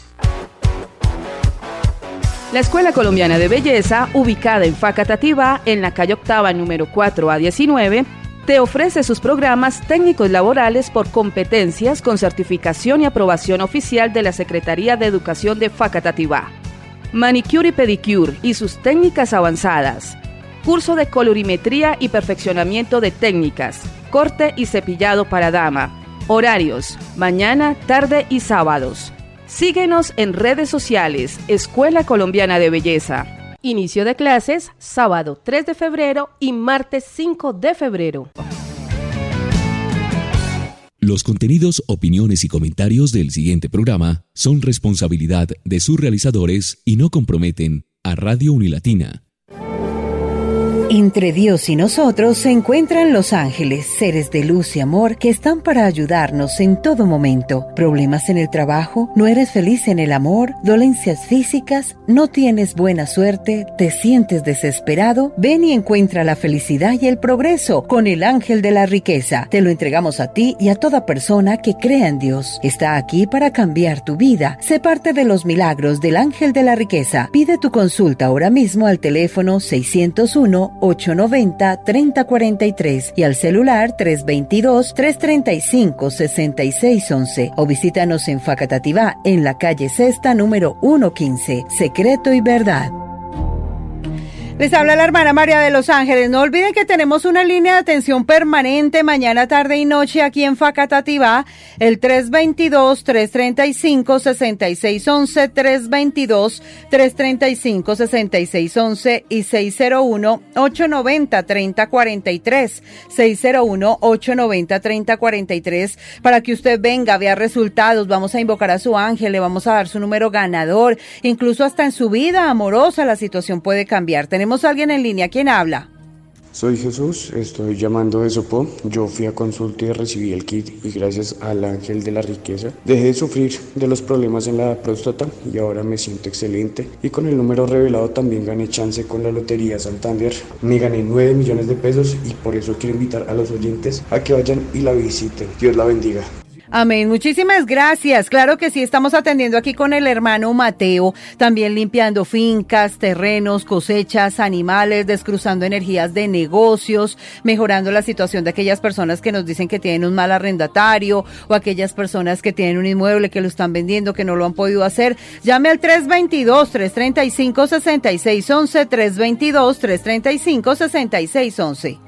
La Escuela Colombiana de Belleza, ubicada en Facatativá, en la calle octava número 4 a 19, te ofrece sus programas técnicos laborales por competencias con certificación y aprobación oficial de la Secretaría de Educación de Facatativá. Manicure y pedicure y sus técnicas avanzadas. Curso de colorimetría y perfeccionamiento de técnicas. Corte y cepillado para dama. Horarios: mañana, tarde y sábados. Síguenos en redes sociales, Escuela Colombiana de Belleza. Inicio de clases, sábado 3 de febrero y martes 5 de febrero. Los contenidos, opiniones y comentarios del siguiente programa son responsabilidad de sus realizadores y no comprometen a Radio Unilatina Entre Dios y nosotros se encuentran los ángeles, seres de luz y amor que están para ayudarnos en todo momento. ¿Problemas en el trabajo? ¿No eres feliz en el amor? ¿Dolencias físicas? ¿No tienes buena suerte? ¿Te sientes desesperado? Ven y encuentra la felicidad y el progreso con el ángel de la riqueza. Te lo entregamos a ti y a toda persona que crea en Dios. Está aquí para cambiar tu vida. Sé parte de los milagros del ángel de la riqueza. Pide tu consulta ahora mismo al teléfono 601 890-3043 y al celular 322-335-6611 o visítanos en Facatativá en la calle Sexta número 115, Secreto y Verdad. Les habla la hermana María de Los Ángeles. No olviden que tenemos una línea de atención permanente mañana, tarde y noche aquí en Facatativá, el 322-335-6611, 322-335-6611 y 601-890-3043, 601-890-3043 para que usted venga, vea resultados, vamos a invocar a su ángel, le vamos a dar su número ganador, incluso hasta en su vida amorosa la situación puede cambiar. Tenemos alguien en línea. ¿Quién habla? Soy Jesús, estoy llamando de Sopo. Yo fui a consulta y recibí el kit y gracias al ángel de la riqueza dejé de sufrir de los problemas en la próstata y ahora me siento excelente. Y con el número revelado también gané chance con la Lotería Santander. Me gané 9 millones de pesos y por eso quiero invitar a los oyentes a que vayan y la visiten. Dios la bendiga. Amén. Muchísimas gracias. Claro que sí, estamos atendiendo aquí con el hermano Mateo, también limpiando fincas, terrenos, cosechas, animales, descruzando energías de negocios, mejorando la situación de aquellas personas que nos dicen que tienen un mal arrendatario o aquellas personas que tienen un inmueble que lo están vendiendo, que no lo han podido hacer. Llame al 322-335-6611, 322-335-6611.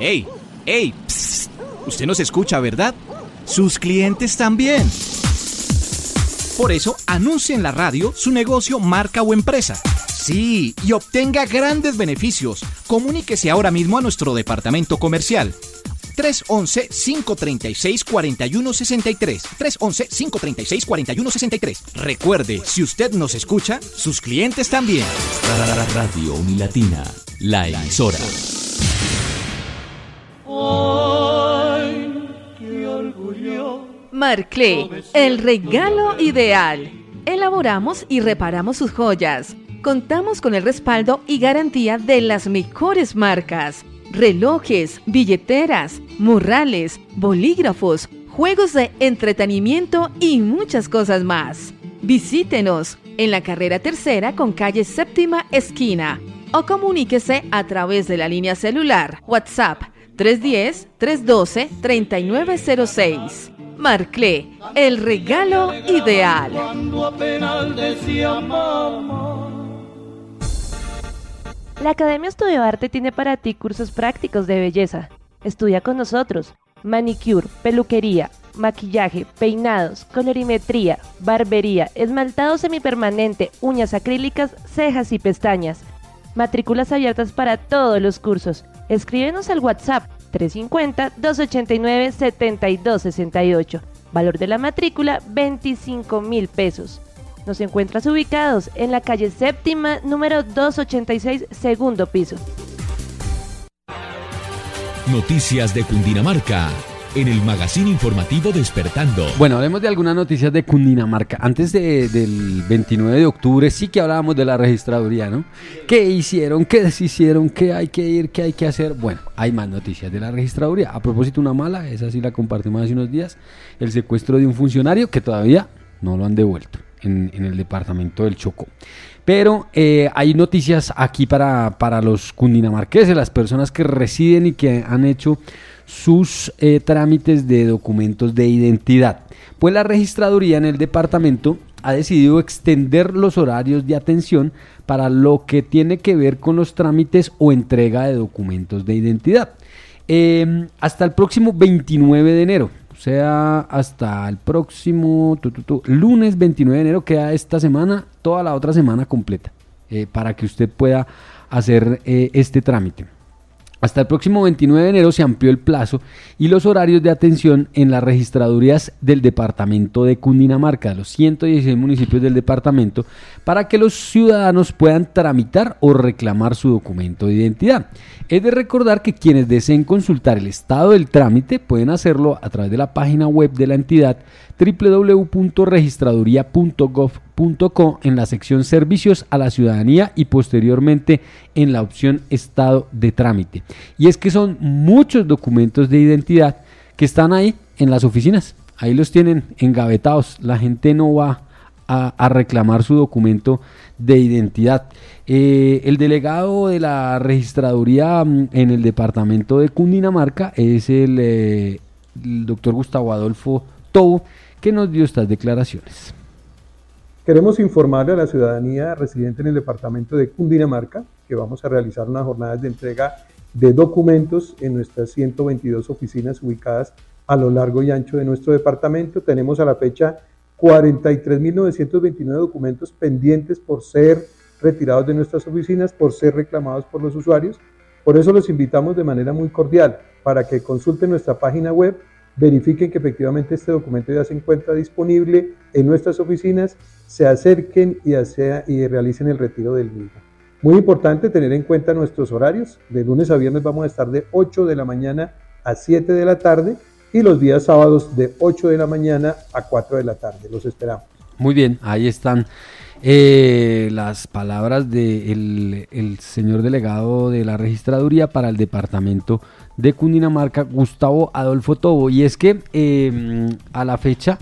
¡Ey! ¡Ey! Psst. Usted nos escucha, ¿verdad? Sus clientes también. Por eso, anuncie en la radio su negocio, marca o empresa. Sí, y obtenga grandes beneficios. Comuníquese ahora mismo a nuestro departamento comercial. 311-536-4163. 311-536-4163. Recuerde, si usted nos escucha, sus clientes también. Radio Unilatina, la emisora. Marclé, el regalo ideal. Elaboramos y reparamos sus joyas. Contamos con el respaldo y garantía de las mejores marcas. Relojes, billeteras, murrales, bolígrafos, juegos de entretenimiento y muchas cosas más. Visítenos en la carrera tercera con calle séptima esquina o comuníquese a través de la línea celular WhatsApp 310-312-3906. Marclé, el regalo ideal. La Academia Estudio Arte tiene para ti cursos prácticos de belleza. Estudia con nosotros. Manicure, peluquería, maquillaje, peinados, colorimetría, barbería, esmaltado semipermanente, uñas acrílicas, cejas y pestañas. Matrículas abiertas para todos los cursos. Escríbenos al WhatsApp 350-289-7268. Valor de la matrícula 25 mil pesos. Nos encuentras ubicados en la calle séptima, número 286, segundo piso. Noticias de Cundinamarca en el magazine informativo Despertando. Bueno, hablemos de algunas noticias de Cundinamarca. Antes del 29 de octubre sí que hablábamos de la registraduría, ¿no? ¿Qué hicieron? ¿Qué deshicieron? ¿Qué hay que ir? ¿Qué hay que hacer? Bueno, hay más noticias de la registraduría. A propósito, una mala, esa sí la compartimos hace unos días, el secuestro de un funcionario que todavía no lo han devuelto en, el departamento del Chocó. Pero eh, hay noticias aquí para, para los cundinamarqueses, las personas que residen y que han hecho sus eh, trámites de documentos de identidad. Pues la registraduría en el departamento ha decidido extender los horarios de atención para lo que tiene que ver con los trámites o entrega de documentos de identidad. Em, hasta el próximo 29 de enero, sea, hasta el próximo lunes 29 de enero, queda esta semana, toda la otra semana completa, eh, para que usted pueda hacer eh, este trámite. Hasta el próximo 29 de enero se amplió el plazo y los horarios de atención en las registradurías del departamento de Cundinamarca, los 116 municipios del departamento, para que los ciudadanos puedan tramitar o reclamar su documento de identidad. Es de recordar que quienes deseen consultar el estado del trámite pueden hacerlo a través de la página web de la entidad www.registraduría.gov.co en la sección Servicios a la Ciudadanía y posteriormente en la opción Estado de trámite. Y es que son muchos documentos de identidad que están ahí en las oficinas. Ahí los tienen engavetados. La gente no va a, reclamar su documento de identidad. Eh, el delegado de la registraduría mm, en el departamento de Cundinamarca es el, eh, el doctor Gustavo Adolfo Tobo, que nos dio estas declaraciones. Queremos informarle a la ciudadanía residente en el departamento de Cundinamarca que vamos a realizar unas jornadas de entrega de documentos en nuestras 122 oficinas ubicadas a lo largo y ancho de nuestro departamento. Tenemos a la fecha 43.929 documentos pendientes por ser retirados de nuestras oficinas, por ser reclamados por los usuarios. Por eso los invitamos de manera muy cordial para que consulten nuestra página web verifiquen que efectivamente este documento ya se encuentra disponible en nuestras oficinas, se acerquen y, realicen el retiro del mismo. Muy importante tener en cuenta nuestros horarios. De lunes a viernes vamos a estar de 8 de la mañana a 7 de la tarde y los días sábados de 8 de la mañana a 4 de la tarde. Los esperamos. Muy bien, ahí están eh, las palabras del el señor delegado de la registraduría para el departamento de Cundinamarca, Gustavo Adolfo Tobo. Y es que em, a la fecha,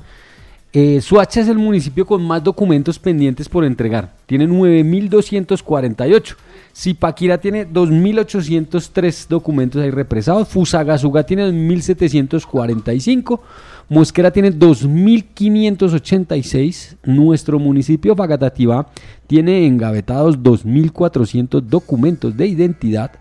eh, Suacha es el municipio con más documentos pendientes por entregar. Tiene 9.248. Zipaquira tiene 2.803 documentos ahí represados. Fusagasugá tiene 2.745. Mosquera tiene 2.586. Nuestro municipio Fagatativá tiene engavetados 2.400 documentos de identidad.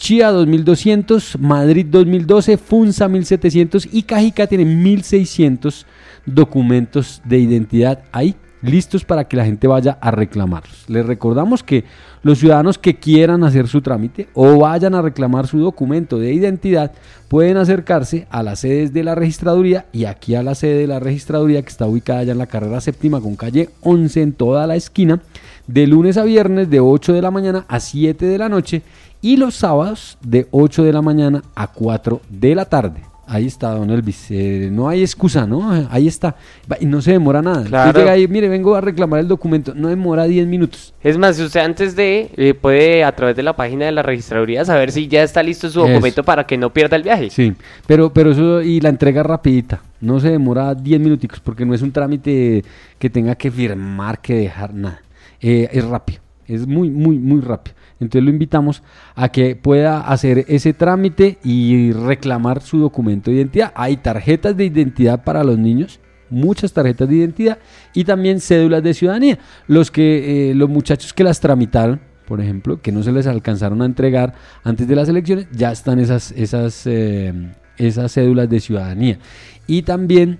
Chía 2200, Madrid 2012, Funza 1700 y Cajica tiene 1600 documentos de identidad ahí listos para que la gente vaya a reclamarlos. Les recordamos que los ciudadanos que quieran hacer su trámite o vayan a reclamar su documento de identidad pueden acercarse a las sedes de la registraduría y aquí a la sede de la registraduría que está ubicada allá en la carrera séptima con calle 11 en toda la esquina de lunes a viernes de 8 de la mañana a 7 de la noche y los sábados de 8 de la mañana a 4 de la tarde. Ahí está, don Elvis. Eh, no hay excusa, ¿no? Ahí está. Y no se demora nada. Claro. llega ahí, mire, vengo a reclamar el documento. No demora 10 minutos. Es más, si usted antes de eh, puede a través de la página de la registraduría saber si ya está listo su documento para que no pierda el viaje. Sí, pero, pero eso y la entrega rapidita. No se demora 10 minuticos porque no es un trámite que tenga que firmar, que dejar nada. Eh, es rápido. Es muy, muy, muy rápido. Entonces lo invitamos a que pueda hacer ese trámite y reclamar su documento de identidad. Hay tarjetas de identidad para los niños, muchas tarjetas de identidad y también cédulas de ciudadanía. Los que eh, los muchachos que las tramitaron, por ejemplo, que no se les alcanzaron a entregar antes de las elecciones, ya están esas esas eh, esas cédulas de ciudadanía. Y también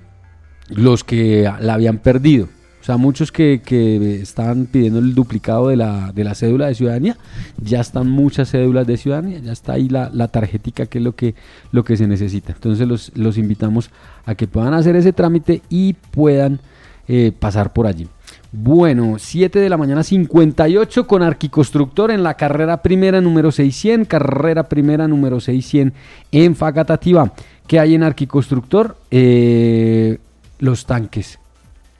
los que la habían perdido sea, muchos que, que estaban pidiendo el duplicado de la, de la cédula de ciudadanía, ya están muchas cédulas de ciudadanía, ya está ahí la, la tarjetica que es lo que, lo que se necesita. Entonces los, los invitamos a que puedan hacer ese trámite y puedan eh, pasar por allí. Bueno, 7 de la mañana 58 con Arquiconstructor en la carrera primera número 600, carrera primera número 600 en Facatativa. ¿Qué hay en Arquiconstructor? Eh, los tanques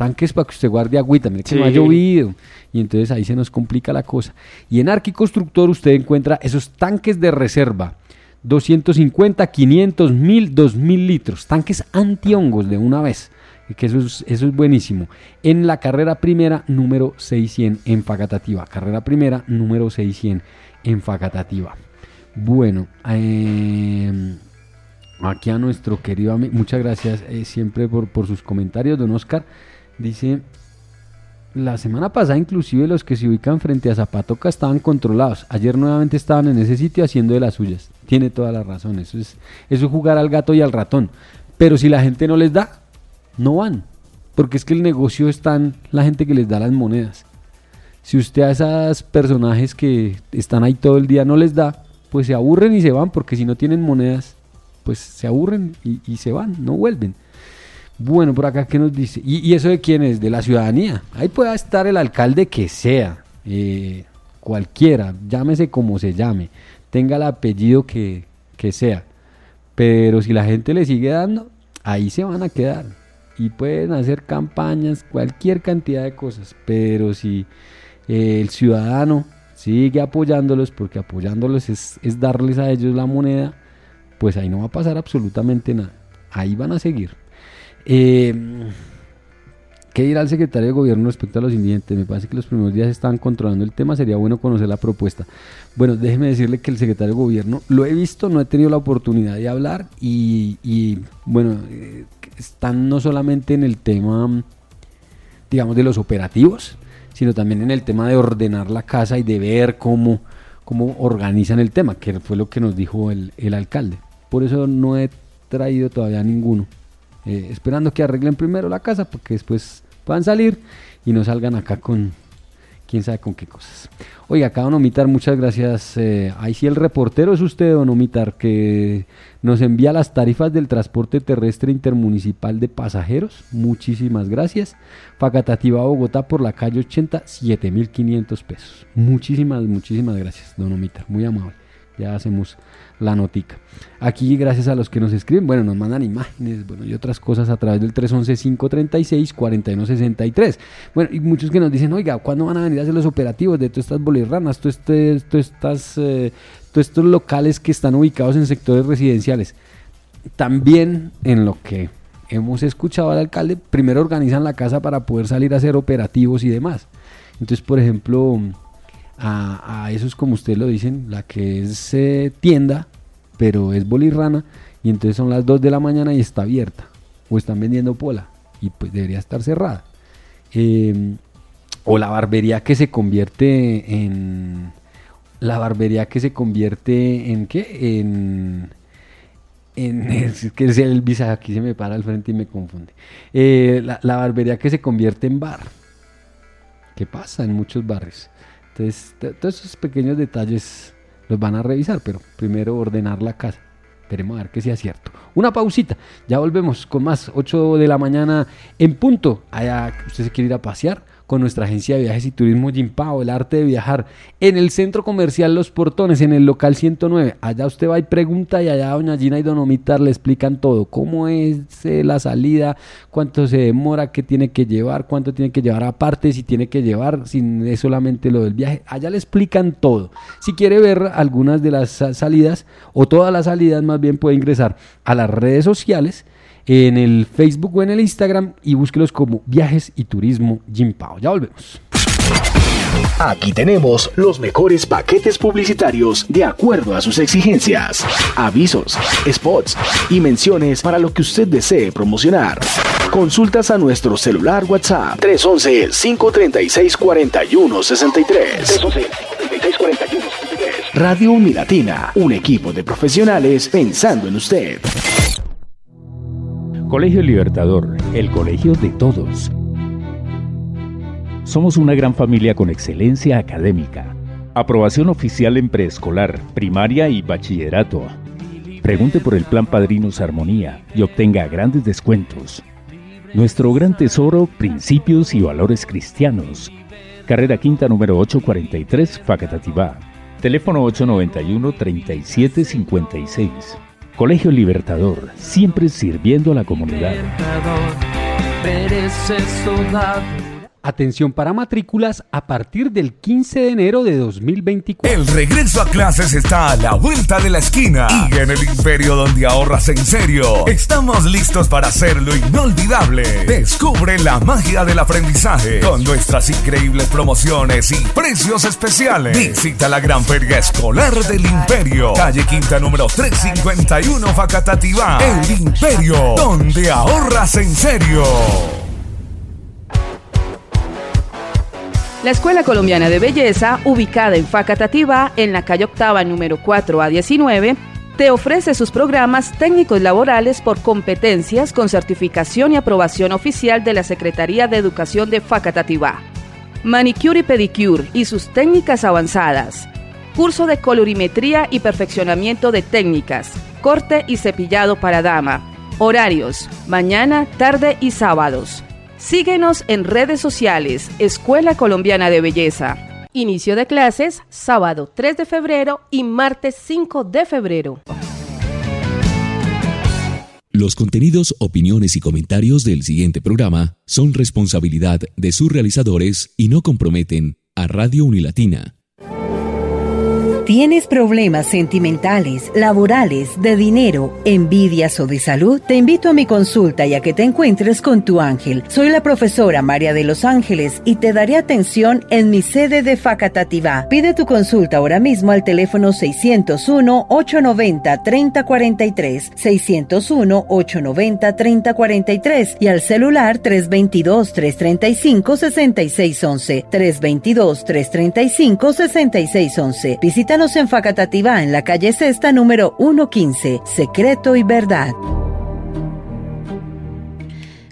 tanques para que usted guarde agüita, mire que no ha llovido. Y entonces ahí se nos complica la cosa. Y en Arquiconstructor usted encuentra esos tanques de reserva. 250, 500, 1000, 2000 litros. Tanques antihongos de una vez. Que eso es, eso es buenísimo. En la carrera primera, número 600 en Facatativa. Carrera primera, número 600 en Facatativa. Bueno, eh, aquí a nuestro querido amigo, muchas gracias eh, siempre por, por sus comentarios, don Oscar. Dice, la semana pasada inclusive los que se ubican frente a Zapatoca estaban controlados. Ayer nuevamente estaban en ese sitio haciendo de las suyas. Tiene toda la razón. Eso es, eso es jugar al gato y al ratón. Pero si la gente no les da, no van. Porque es que el negocio está en la gente que les da las monedas. Si usted a esos personajes que están ahí todo el día no les da, pues se aburren y se van, porque si no tienen monedas, pues se aburren y, se van, no vuelven. Bueno, por acá, ¿qué nos dice? ¿Y, eso de quién es? De la ciudadanía. Ahí puede estar el alcalde que sea, eh, cualquiera, llámese como se llame, tenga el apellido que, que sea. Pero si la gente le sigue dando, ahí se van a quedar. Y pueden hacer campañas, cualquier cantidad de cosas. Pero si eh, el ciudadano sigue apoyándolos, porque apoyándolos es, es darles a ellos la moneda, pues ahí no va a pasar absolutamente nada. Ahí van a seguir. Eh, ¿Qué dirá el secretario de gobierno respecto a los incidentes? Me parece que los primeros días están controlando el tema, sería bueno conocer la propuesta. Bueno, déjeme decirle que el secretario de gobierno lo he visto, no he tenido la oportunidad de hablar y, bueno, eh, están no solamente en el tema, digamos, de los operativos, sino también en el tema de ordenar la casa y de ver cómo, cómo organizan el tema, que fue lo que nos dijo el, alcalde. Por eso no he traído todavía ninguno. Eh, esperando que arreglen primero la casa porque después puedan salir y no salgan acá con quién sabe con qué cosas. Oiga, acá Don Omitar, muchas gracias. Eh, ahí sí el reportero es usted, Don Omitar, que nos envía las tarifas del transporte terrestre intermunicipal de pasajeros. Muchísimas gracias. Facatativa Bogotá por la calle 80, 7.500 pesos. Muchísimas, muchísimas gracias, Don Omitar. Muy amable. Ya hacemos la notica. Aquí, gracias a los que nos escriben, bueno, nos mandan imágenes, bueno, y otras cosas a través del 311-536-4163. Bueno, y muchos que nos dicen, oiga, ¿cuándo van a venir a hacer los operativos de todas estas bolirranas, todas este, estas, eh, todos estos locales que están ubicados en sectores residenciales? También en lo que hemos escuchado al alcalde, primero organizan la casa para poder salir a hacer operativos y demás. Entonces, por ejemplo, a, esos, como ustedes lo dicen, la que es eh, tienda, pero es bolirrana, y entonces son las 2 de la mañana y está abierta, o están vendiendo pola, y pues debería estar cerrada. Em, o la barbería que se convierte en... La barbería que se convierte en qué? En... En, es que el visa aquí se me para al frente y me confunde. Eh, la, la barbería que se convierte en bar. ¿Qué pasa en muchos barrios? Entonces, todos esos pequeños detalles los van a revisar, pero primero ordenar la casa. Esperemos a ver que sea cierto. Una pausita, ya volvemos con más. 8 de la mañana en punto. Allá usted se quiere ir a pasear con nuestra agencia de viajes y turismo Jimpao, el arte de viajar, en el centro comercial Los Portones, en el local 109. Allá usted va y pregunta y allá doña Gina y don Omitar le explican todo, cómo es eh, la salida, cuánto se demora, qué tiene que llevar, cuánto tiene que llevar aparte, si tiene que llevar, si es solamente lo del viaje. Allá le explican todo. Si quiere ver algunas de las salidas o todas las salidas, más bien puede ingresar a las redes sociales en el Facebook o en el Instagram y búsquelos como Viajes y Turismo Jimpao. Ya volvemos. Aquí tenemos los mejores paquetes publicitarios de acuerdo a sus exigencias, avisos, spots y menciones para lo que usted desee promocionar. Consultas a nuestro celular WhatsApp 311-536-4163. Radio Unilatina, un equipo de profesionales pensando en usted. Colegio Libertador, el colegio de todos. Somos una gran familia con excelencia académica. Aprobación oficial en preescolar, primaria y bachillerato. Pregunte por el Plan Padrinos Armonía y obtenga grandes descuentos. Nuestro gran tesoro, principios y valores cristianos. Carrera Quinta número 843, Facatativá. Teléfono 891-3756. Colegio Libertador, siempre sirviendo a la comunidad. Atención para matrículas a partir del 15 de enero de 2024. El regreso a clases está a la vuelta de la esquina y en el imperio donde ahorras en serio. Estamos listos para hacerlo inolvidable. Descubre la magia del aprendizaje con nuestras increíbles promociones y precios especiales. Visita la gran feria escolar del imperio. Calle Quinta número 351 Facatativá. El imperio donde ahorras en serio. La Escuela Colombiana de Belleza, ubicada en Facatativá, en la calle Octava número 4 a 19, te ofrece sus programas técnicos laborales por competencias con certificación y aprobación oficial de la Secretaría de Educación de Facatativá. Manicure y pedicure y sus técnicas avanzadas. curso de colorimetría y perfeccionamiento de técnicas, corte y cepillado para dama. Horarios, mañana, tarde y sábados. Síguenos en redes sociales, Escuela Colombiana de Belleza. Inicio de clases, sábado 3 de febrero y martes 5 de febrero. Los contenidos, opiniones y comentarios del siguiente programa son responsabilidad de sus realizadores y no comprometen a Radio Unilatina ¿Tienes problemas sentimentales, laborales, de dinero, envidias o de salud? Te invito a mi consulta y a que te encuentres con tu ángel. Soy la profesora María de los Ángeles y te daré atención en mi sede de Facatativá. Pide tu consulta ahora mismo al teléfono 601-890-3043, 601-890-3043 y al celular 322-335-6611, 322-335-6611. Visita en Facatativá, en la calle Sexta, número 115, Secreto y Verdad.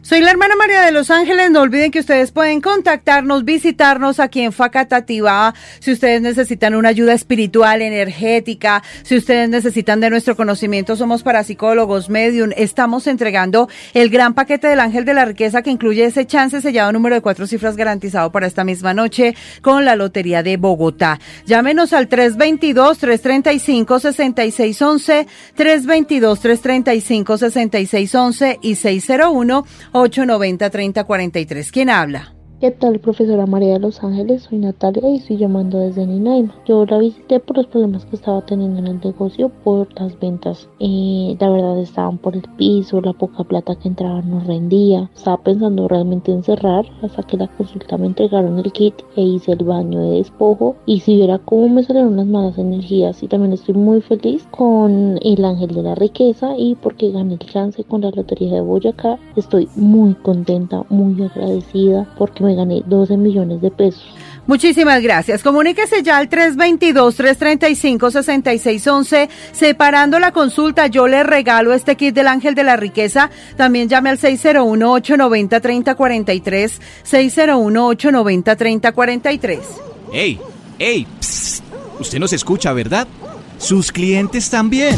Soy la hermana María de los Ángeles. No olviden que ustedes pueden contactarnos, visitarnos aquí en Facatativá. Si ustedes necesitan una ayuda espiritual, energética, si ustedes necesitan de nuestro conocimiento, somos parapsicólogos, medium. Estamos entregando el gran paquete del Ángel de la Riqueza que incluye ese chance sellado número de cuatro cifras garantizado para esta misma noche con la Lotería de Bogotá. Llámenos al 322-335-6611, 322-335-6611 y 601 890-3043. ¿Quién habla? ¿Qué tal, profesora María de los Ángeles? Soy Natalia y estoy llamando desde Ninaima. Yo la visité por los problemas que estaba teniendo en el negocio por las ventas. Eh, la verdad estaban por el piso, la poca plata que entraba no rendía. Estaba pensando realmente en cerrar hasta que la consulta me entregaron el kit e hice el baño de despojo. Y si viera cómo me salieron las malas energías. Y también estoy muy feliz con el ángel de la riqueza y porque gané el chance con la lotería de Boyacá. Estoy muy contenta, muy agradecida porque me gané 12 millones de pesos. Muchísimas gracias. Comuníquese ya al 322-335-6611. Separando la consulta, yo le regalo este kit del Ángel de la Riqueza. También llame al 601-890-3043. 601-890-3043. ¡Ey! ¡Ey! Usted nos escucha, ¿verdad? Sus clientes también.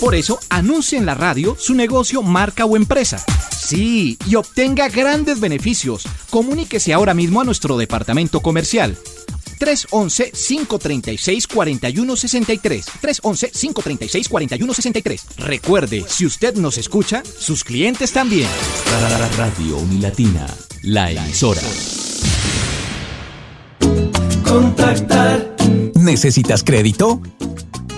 Por eso, anuncie en la radio su negocio, marca o empresa. Sí, y obtenga grandes beneficios. Comuníquese ahora mismo a nuestro departamento comercial. 311-536-4163. 311-536-4163. Recuerde, si usted nos escucha, sus clientes también. Radio Unilatina, la emisora. Contactar. ¿Necesitas crédito?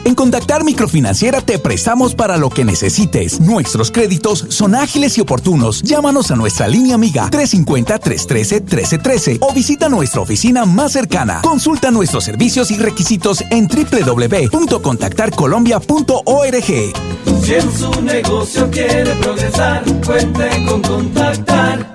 En Contactar Microfinanciera te prestamos para lo que necesites. Nuestros créditos son ágiles y oportunos. Llámanos a nuestra línea amiga 350-313-1313 o visita nuestra oficina más cercana. Consulta nuestros servicios y requisitos en www.contactarcolombia.org. Si en su negocio quiere progresar, cuente con Contactar.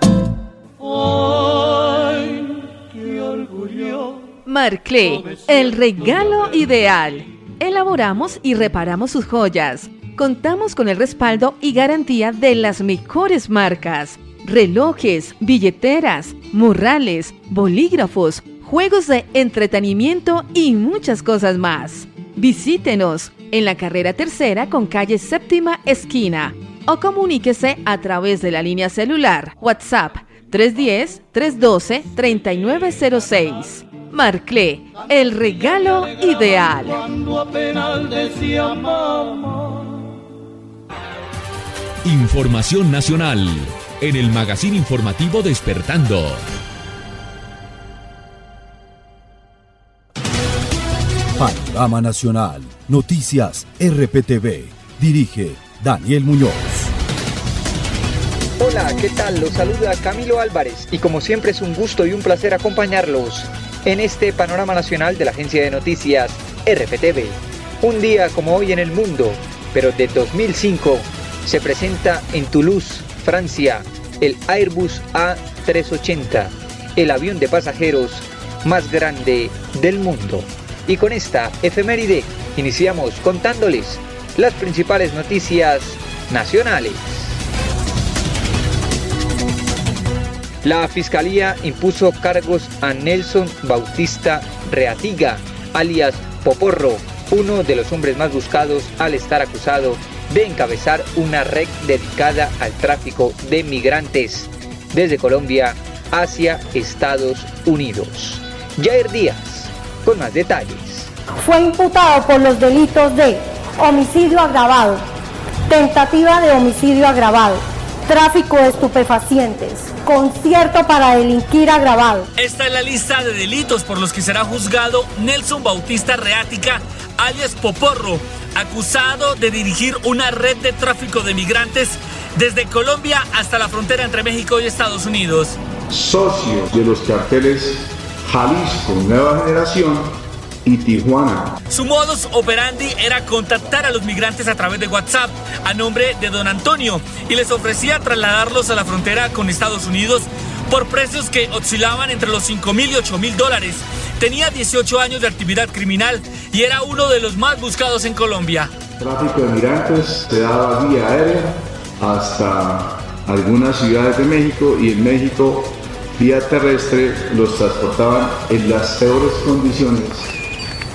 ¡Ay, qué orgullo! Marclé, el regalo ideal Elaboramos y reparamos sus joyas. Contamos con el respaldo y garantía de las mejores marcas. Relojes, billeteras, murrales, bolígrafos, juegos de entretenimiento y muchas cosas más. Visítenos en la carrera tercera con calle séptima esquina o comuníquese a través de la línea celular WhatsApp 310-312-3906. Marclé, el regalo ideal. Información nacional en el magazine informativo Despertando. Panorama Nacional, Noticias RPTV. Dirige Daniel Muñoz. Hola, ¿qué tal? Los saluda Camilo Álvarez y como siempre es un gusto y un placer acompañarlos en este panorama nacional de la agencia de noticias RPTV. Un día como hoy en el mundo, pero de 2005, se presenta en Toulouse, Francia, el Airbus A380, el avión de pasajeros más grande del mundo. Y con esta efeméride iniciamos contándoles las principales noticias nacionales. La fiscalía impuso cargos a Nelson Bautista Reatiga, alias Poporro, uno de los hombres más buscados al estar acusado de encabezar una red dedicada al tráfico de migrantes desde Colombia hacia Estados Unidos. Jair Díaz, con más detalles. Fue imputado por los delitos de homicidio agravado, tentativa de homicidio agravado, tráfico de estupefacientes, concierto para delinquir agravado. Esta es la lista de delitos por los que será juzgado Nelson Bautista Reática, alias Poporro, acusado de dirigir una red de tráfico de migrantes desde Colombia hasta la frontera entre México y Estados Unidos. Socio de los carteles Jalisco Nueva Generación y Tijuana. Su modus operandi era contactar a los migrantes a través de WhatsApp a nombre de don Antonio y les ofrecía trasladarlos a la frontera con Estados Unidos por precios que oscilaban entre los 5 mil y 8 mil dólares. Tenía 18 años de actividad criminal y era uno de los más buscados en Colombia. Tráfico de migrantes se daba vía aérea hasta algunas ciudades de México y en México vía terrestre los transportaban en las peores condiciones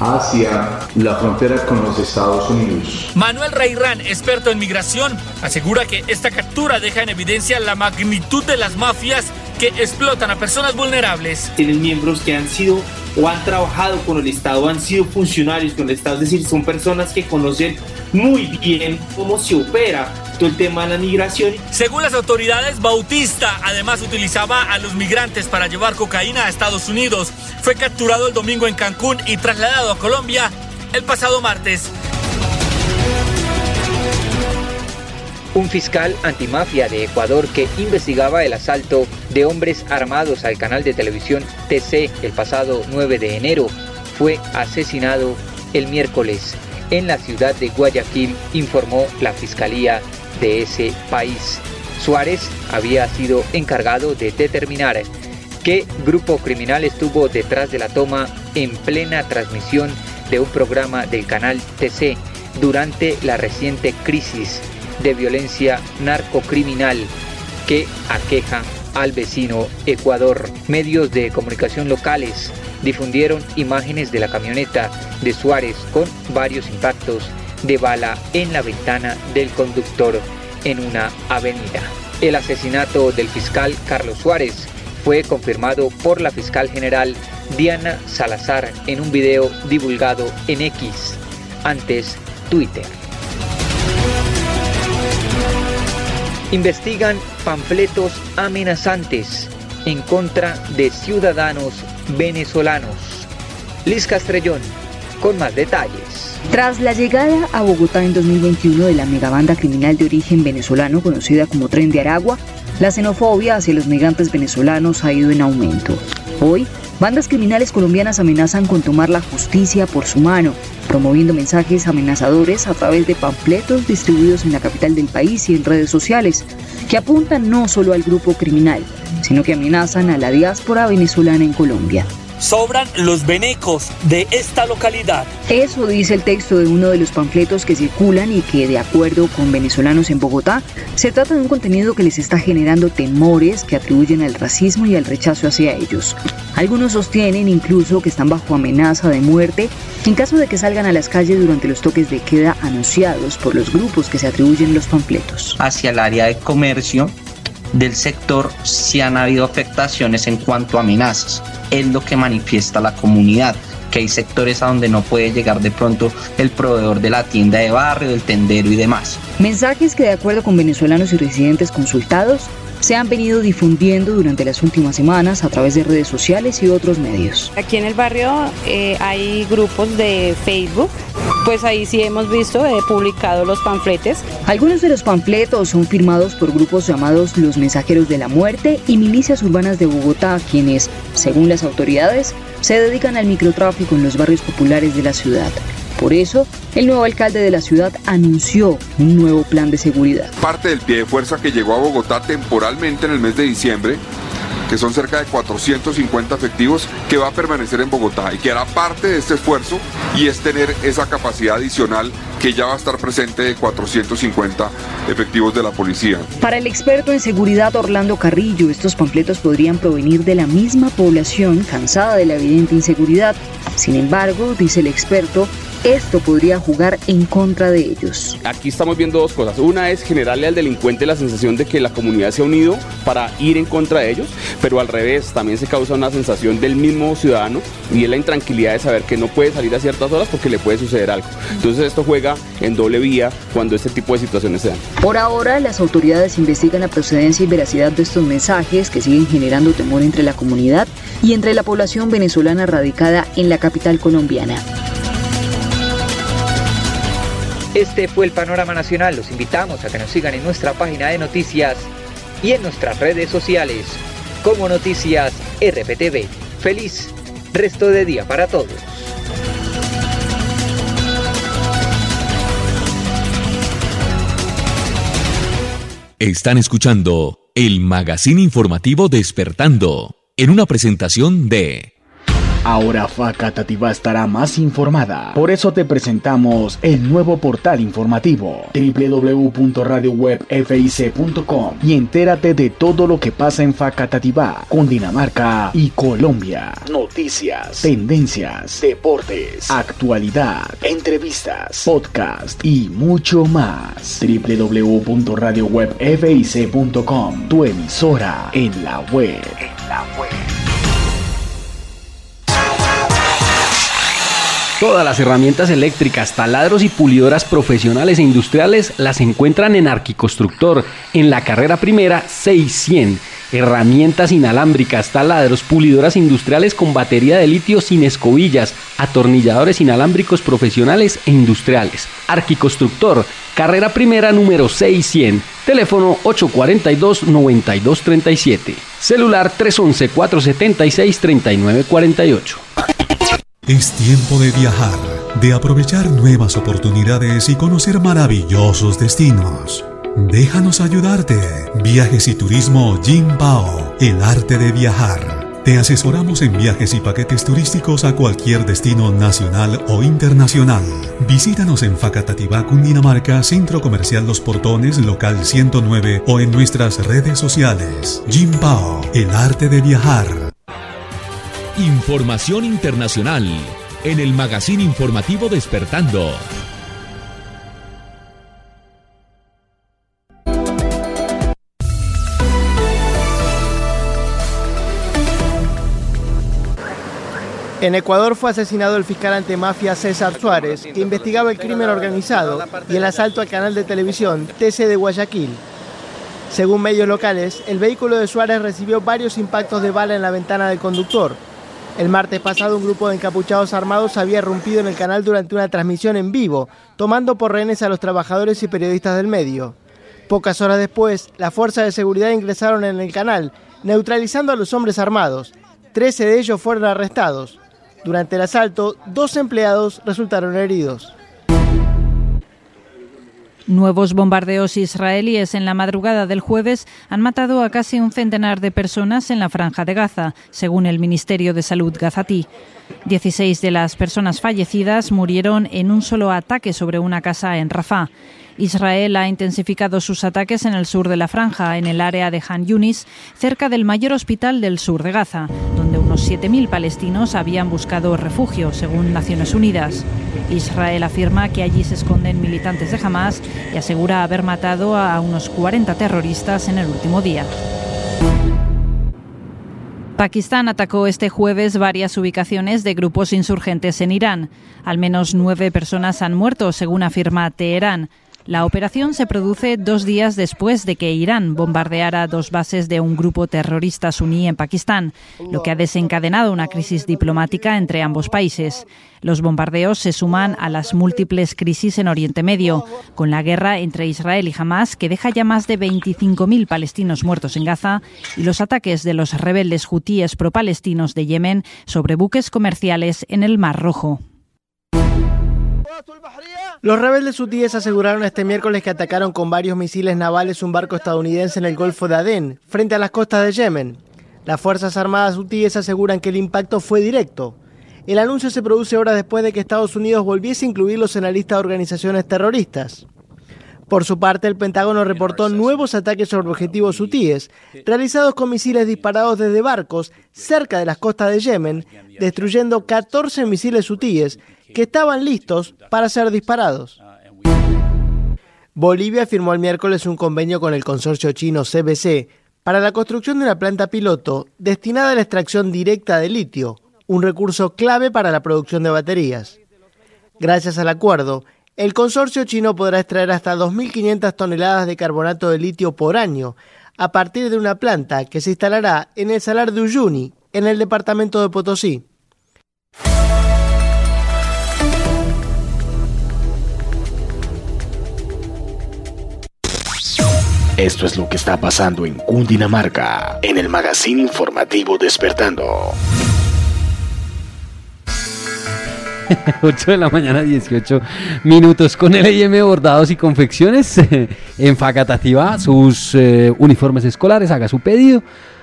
hacia la frontera con los Estados Unidos. Manuel Reirán, experto en migración, asegura que esta captura deja en evidencia la magnitud de las mafias que explotan a personas vulnerables. Tienen miembros que han sido o han trabajado con el Estado, han sido funcionarios con el Estado, es decir, son personas que conocen muy bien cómo se opera todo el tema de la migración. Según las autoridades, Bautista además utilizaba a los migrantes para llevar cocaína a Estados Unidos. Fue capturado el domingo en Cancún y trasladado a Colombia el pasado martes. Un fiscal antimafia de Ecuador que investigaba el asalto de hombres armados al canal de televisión TC el pasado 9 de enero fue asesinado el miércoles en la ciudad de Guayaquil, informó la Fiscalía de ese país. Suárez había sido encargado de determinar qué grupo criminal estuvo detrás de la toma en plena transmisión de un programa del canal TC durante la reciente crisis de violencia narcocriminal que aqueja al vecino Ecuador. Medios de comunicación locales difundieron imágenes de la camioneta de Suárez con varios impactos de bala en la ventana del conductor en una avenida. El asesinato del fiscal Carlos Suárez fue confirmado por la fiscal general Diana Salazar en un video divulgado en X, antes Twitter. Investigan panfletos amenazantes en contra de ciudadanos venezolanos. Liz Castrellón, con más detalles. Tras la llegada a Bogotá en 2021 de la megabanda criminal de origen venezolano conocida como Tren de Aragua, la xenofobia hacia los migrantes venezolanos ha ido en aumento. Hoy, bandas criminales colombianas amenazan con tomar la justicia por su mano, promoviendo mensajes amenazadores a través de panfletos distribuidos en la capital del país y en redes sociales, que apuntan no solo al grupo criminal, sino que amenazan a la diáspora venezolana en Colombia sobran los venecos de esta localidad. Eso dice el texto de uno de los panfletos que circulan y que, de acuerdo con venezolanos en Bogotá, se trata de un contenido que les está generando temores que atribuyen al racismo y al rechazo hacia ellos. Algunos sostienen incluso que están bajo amenaza de muerte en caso de que salgan a las calles durante los toques de queda anunciados por los grupos que se atribuyen los panfletos. Hacia el área de comercio del sector si han habido afectaciones en cuanto a amenazas. Es lo que manifiesta la comunidad que hay sectores a donde no puede llegar de pronto el proveedor de la tienda de barrio, del tendero y demás. Mensajes que de acuerdo con venezolanos y residentes consultados se han venido difundiendo durante las últimas semanas a través de redes sociales y otros medios. Aquí en el barrio eh, hay grupos de Facebook, pues ahí sí hemos visto eh, publicado los panfletes. Algunos de los panfletos son firmados por grupos llamados los Mensajeros de la Muerte y milicias urbanas de Bogotá, quienes, según las autoridades, se dedican al microtráfico en los barrios populares de la ciudad. Por eso, el nuevo alcalde de la ciudad anunció un nuevo plan de seguridad. Parte del pie de fuerza que llegó a Bogotá temporalmente en el mes de diciembre que son cerca de 450 efectivos, que va a permanecer en Bogotá y que hará parte de este esfuerzo y es tener esa capacidad adicional que ya va a estar presente de 450 efectivos de la policía. Para el experto en seguridad Orlando Carrillo, estos panfletos podrían provenir de la misma población cansada de la evidente inseguridad. Sin embargo, dice el experto, esto podría jugar en contra de ellos. Aquí estamos viendo dos cosas. Una es generarle al delincuente la sensación de que la comunidad se ha unido para ir en contra de ellos, pero al revés, también se causa una sensación del mismo ciudadano y es la intranquilidad de saber que no puede salir a ciertas horas porque le puede suceder algo. Entonces esto juega en doble vía cuando este tipo de situaciones se dan. Por ahora, las autoridades investigan la procedencia y veracidad de estos mensajes que siguen generando temor entre la comunidad y entre la población venezolana radicada en la capital colombiana. Este fue el panorama nacional. Los invitamos a que nos sigan en nuestra página de noticias y en nuestras redes sociales como Noticias RPTV. Feliz resto de día para todos. Están escuchando el magazine informativo Despertando en una presentación de Ahora Facatativá estará más informada. Por eso te presentamos el nuevo portal informativo www.radiowebfic.com y entérate de todo lo que pasa en Facatativá, Cundinamarca y Colombia. Noticias, tendencias, deportes, actualidad, entrevistas, podcast y mucho más. www.radiowebfic.com, tu emisora en la web. En la web. Todas las herramientas eléctricas, taladros y pulidoras profesionales e industriales las encuentran en Arquiconstructor, en la carrera primera 600. Herramientas inalámbricas, taladros, pulidoras industriales con batería de litio sin escobillas, atornilladores inalámbricos profesionales e industriales. Arquiconstructor, carrera primera número 600. Teléfono 842-9237. Celular 311-476-3948. Es tiempo de viajar, de aprovechar nuevas oportunidades y conocer maravillosos destinos. Déjanos ayudarte. Viajes y Turismo Jim Pao, el arte de viajar. Te asesoramos en viajes y paquetes turísticos a cualquier destino nacional o internacional. Visítanos en Facatativá, Cundinamarca, Centro Comercial Los Portones, local 109 o en nuestras redes sociales. Jim Pao, el arte de viajar. Información internacional en el magazine informativo Despertando. En Ecuador fue asesinado el fiscal antimafia César Suárez, que investigaba el crimen organizado y el asalto al canal de televisión TC de Guayaquil. Según medios locales, el vehículo de Suárez recibió varios impactos de bala en la ventana del conductor. El martes pasado un grupo de encapuchados armados había irrumpido en el canal durante una transmisión en vivo, tomando por rehenes a los trabajadores y periodistas del medio. Pocas horas después, las fuerzas de seguridad ingresaron en el canal, neutralizando a los hombres armados. Trece de ellos fueron arrestados. Durante el asalto, dos empleados resultaron heridos. Nuevos bombardeos israelíes en la madrugada del jueves han matado a casi un centenar de personas en la franja de Gaza, según el Ministerio de Salud gazatí. Dieciséis de las personas fallecidas murieron en un solo ataque sobre una casa en Rafah. Israel ha intensificado sus ataques en el sur de la franja, en el área de Han Yunis, cerca del mayor hospital del sur de Gaza, donde unos 7.000 palestinos habían buscado refugio, según Naciones Unidas. Israel afirma que allí se esconden militantes de Hamas y asegura haber matado a unos 40 terroristas en el último día. Pakistán atacó este jueves varias ubicaciones de grupos insurgentes en Irán. Al menos nueve personas han muerto, según afirma Teherán. La operación se produce dos días después de que Irán bombardeara dos bases de un grupo terrorista suní en Pakistán, lo que ha desencadenado una crisis diplomática entre ambos países. Los bombardeos se suman a las múltiples crisis en Oriente Medio, con la guerra entre Israel y Hamas, que deja ya más de 25.000 palestinos muertos en Gaza, y los ataques de los rebeldes hutíes pro-palestinos de Yemen sobre buques comerciales en el Mar Rojo. Los rebeldes hutíes aseguraron este miércoles que atacaron con varios misiles navales un barco estadounidense en el Golfo de Adén, frente a las costas de Yemen. Las Fuerzas Armadas hutíes aseguran que el impacto fue directo. El anuncio se produce horas después de que Estados Unidos volviese a incluirlos en la lista de organizaciones terroristas. Por su parte, el Pentágono reportó nuevos ataques sobre objetivos hutíes, realizados con misiles disparados desde barcos cerca de las costas de Yemen, destruyendo 14 misiles hutíes que estaban listos para ser disparados. Bolivia firmó el miércoles un convenio con el consorcio chino CBC para la construcción de una planta piloto destinada a la extracción directa de litio, un recurso clave para la producción de baterías. Gracias al acuerdo, el consorcio chino podrá extraer hasta 2.500 toneladas de carbonato de litio por año a partir de una planta que se instalará en el salar de Uyuni, en el departamento de Potosí. Esto es lo que está pasando en Cundinamarca, en el magazine informativo Despertando. 8 de la mañana, 18 minutos con el IM Bordados y Confecciones en sus eh, uniformes escolares, haga su pedido.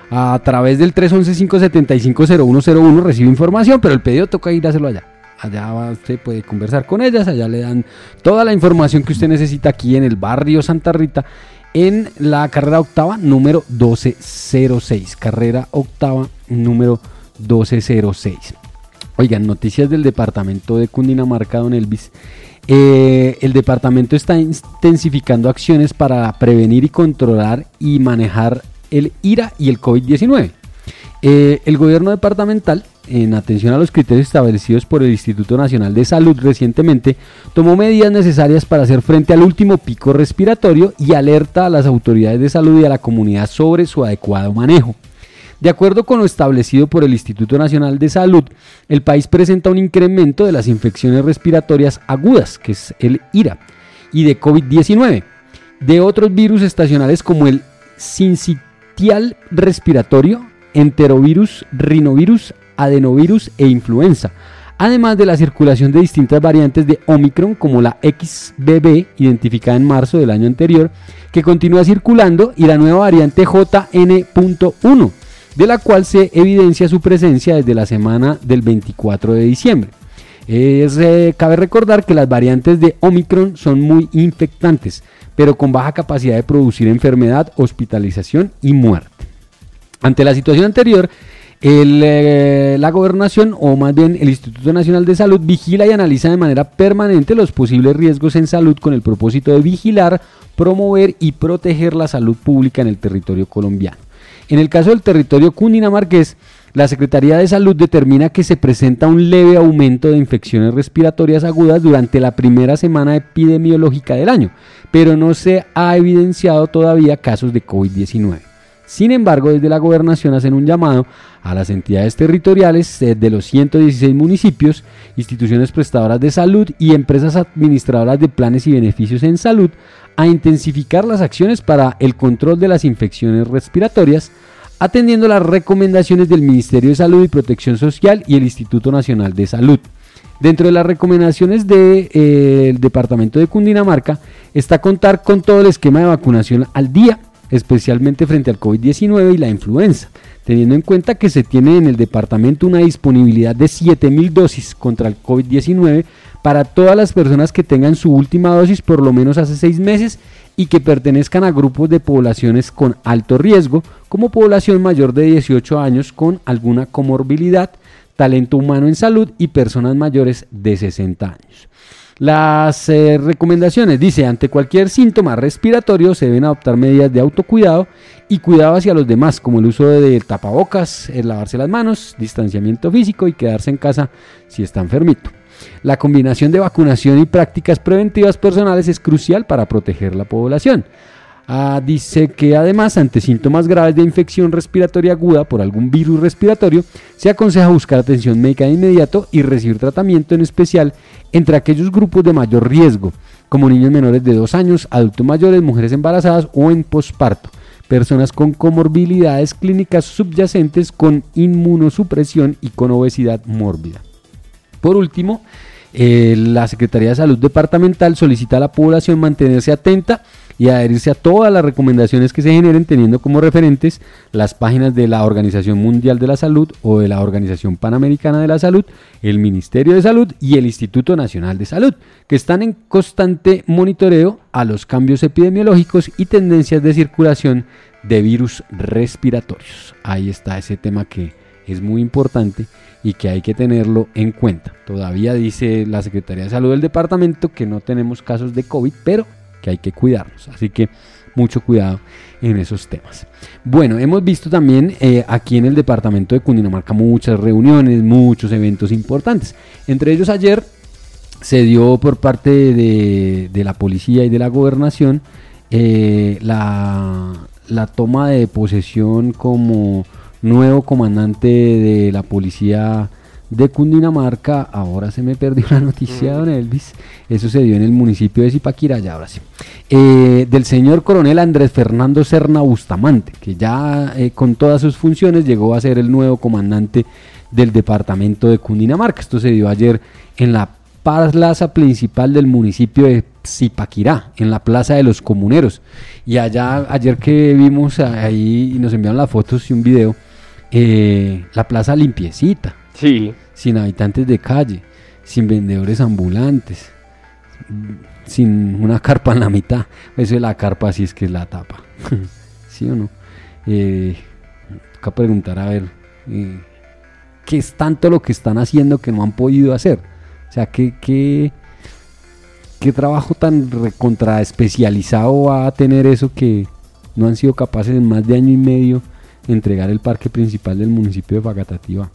A través del 311-575-0101 recibe información, pero el pedido toca ir a hacerlo allá. Allá usted puede conversar con ellas, allá le dan toda la información que usted necesita aquí en el barrio Santa Rita en la carrera octava número 1206. Carrera octava número 1206. Oigan, noticias del departamento de Cundinamarca, don Elvis. Eh, el departamento está intensificando acciones para prevenir y controlar y manejar el IRA y el COVID-19. Eh, el gobierno departamental en atención a los criterios establecidos por el Instituto Nacional de Salud recientemente, tomó medidas necesarias para hacer frente al último pico respiratorio y alerta a las autoridades de salud y a la comunidad sobre su adecuado manejo. De acuerdo con lo establecido por el Instituto Nacional de Salud, el país presenta un incremento de las infecciones respiratorias agudas, que es el IRA, y de COVID-19, de otros virus estacionales como el sincitial respiratorio, enterovirus, rinovirus, adenovirus e influenza, además de la circulación de distintas variantes de Omicron como la XBB identificada en marzo del año anterior, que continúa circulando, y la nueva variante JN.1, de la cual se evidencia su presencia desde la semana del 24 de diciembre. Eh, cabe recordar que las variantes de Omicron son muy infectantes, pero con baja capacidad de producir enfermedad, hospitalización y muerte. Ante la situación anterior, eh, la gobernación, o más bien el Instituto Nacional de Salud, vigila y analiza de manera permanente los posibles riesgos en salud con el propósito de vigilar, promover y proteger la salud pública en el territorio colombiano. En el caso del territorio cundinamarqués, la Secretaría de Salud determina que se presenta un leve aumento de infecciones respiratorias agudas durante la primera semana epidemiológica del año, pero no se ha evidenciado todavía casos de COVID-19. Sin embargo, desde la gobernación hacen un llamado a las entidades territoriales eh, de los 116 municipios, instituciones prestadoras de salud y empresas administradoras de planes y beneficios en salud a intensificar las acciones para el control de las infecciones respiratorias, atendiendo las recomendaciones del Ministerio de Salud y Protección Social y el Instituto Nacional de Salud. Dentro de las recomendaciones del de, eh, Departamento de Cundinamarca está contar con todo el esquema de vacunación al día especialmente frente al COVID-19 y la influenza, teniendo en cuenta que se tiene en el departamento una disponibilidad de 7.000 dosis contra el COVID-19 para todas las personas que tengan su última dosis por lo menos hace seis meses y que pertenezcan a grupos de poblaciones con alto riesgo, como población mayor de 18 años con alguna comorbilidad, talento humano en salud y personas mayores de 60 años. Las eh, recomendaciones, dice, ante cualquier síntoma respiratorio se deben adoptar medidas de autocuidado y cuidado hacia los demás, como el uso de tapabocas, el lavarse las manos, distanciamiento físico y quedarse en casa si está enfermito. La combinación de vacunación y prácticas preventivas personales es crucial para proteger la población. Ah, dice que además ante síntomas graves de infección respiratoria aguda por algún virus respiratorio, se aconseja buscar atención médica de inmediato y recibir tratamiento en especial entre aquellos grupos de mayor riesgo, como niños menores de 2 años, adultos mayores, mujeres embarazadas o en posparto, personas con comorbilidades clínicas subyacentes con inmunosupresión y con obesidad mórbida. Por último, eh, la Secretaría de Salud Departamental solicita a la población mantenerse atenta y adherirse a todas las recomendaciones que se generen teniendo como referentes las páginas de la Organización Mundial de la Salud o de la Organización Panamericana de la Salud, el Ministerio de Salud y el Instituto Nacional de Salud, que están en constante monitoreo a los cambios epidemiológicos y tendencias de circulación de virus respiratorios. Ahí está ese tema que es muy importante y que hay que tenerlo en cuenta. Todavía dice la Secretaría de Salud del departamento que no tenemos casos de COVID, pero que hay que cuidarnos. Así que mucho cuidado en esos temas. Bueno, hemos visto también eh, aquí en el departamento de Cundinamarca muchas reuniones, muchos eventos importantes. Entre ellos ayer se dio por parte de, la policía y de la gobernación eh, la, la toma de posesión como nuevo comandante de la policía de Cundinamarca. Ahora se me perdió la noticia, don Elvis. Eso se dio en el municipio de Zipaquirá, ya ahora sí. Eh, del señor coronel Andrés Fernando Serna Bustamante, que ya eh, con todas sus funciones llegó a ser el nuevo comandante del departamento de Cundinamarca. Esto se dio ayer en la plaza principal del municipio de Zipaquirá, en la plaza de los comuneros. Y allá, ayer que vimos ahí y nos enviaron las fotos y un video, eh, la plaza limpiecita. Sí. Sin habitantes de calle, sin vendedores ambulantes, sin una carpa en la mitad. Eso es la carpa, así es que es la tapa. ¿Sí o no? Eh, toca preguntar a ver eh, qué es tanto lo que están haciendo que no han podido hacer. O sea, qué, qué, qué trabajo tan contra especializado va a tener eso que no han sido capaces en más de año y medio de entregar el parque principal del municipio de Fagatativa.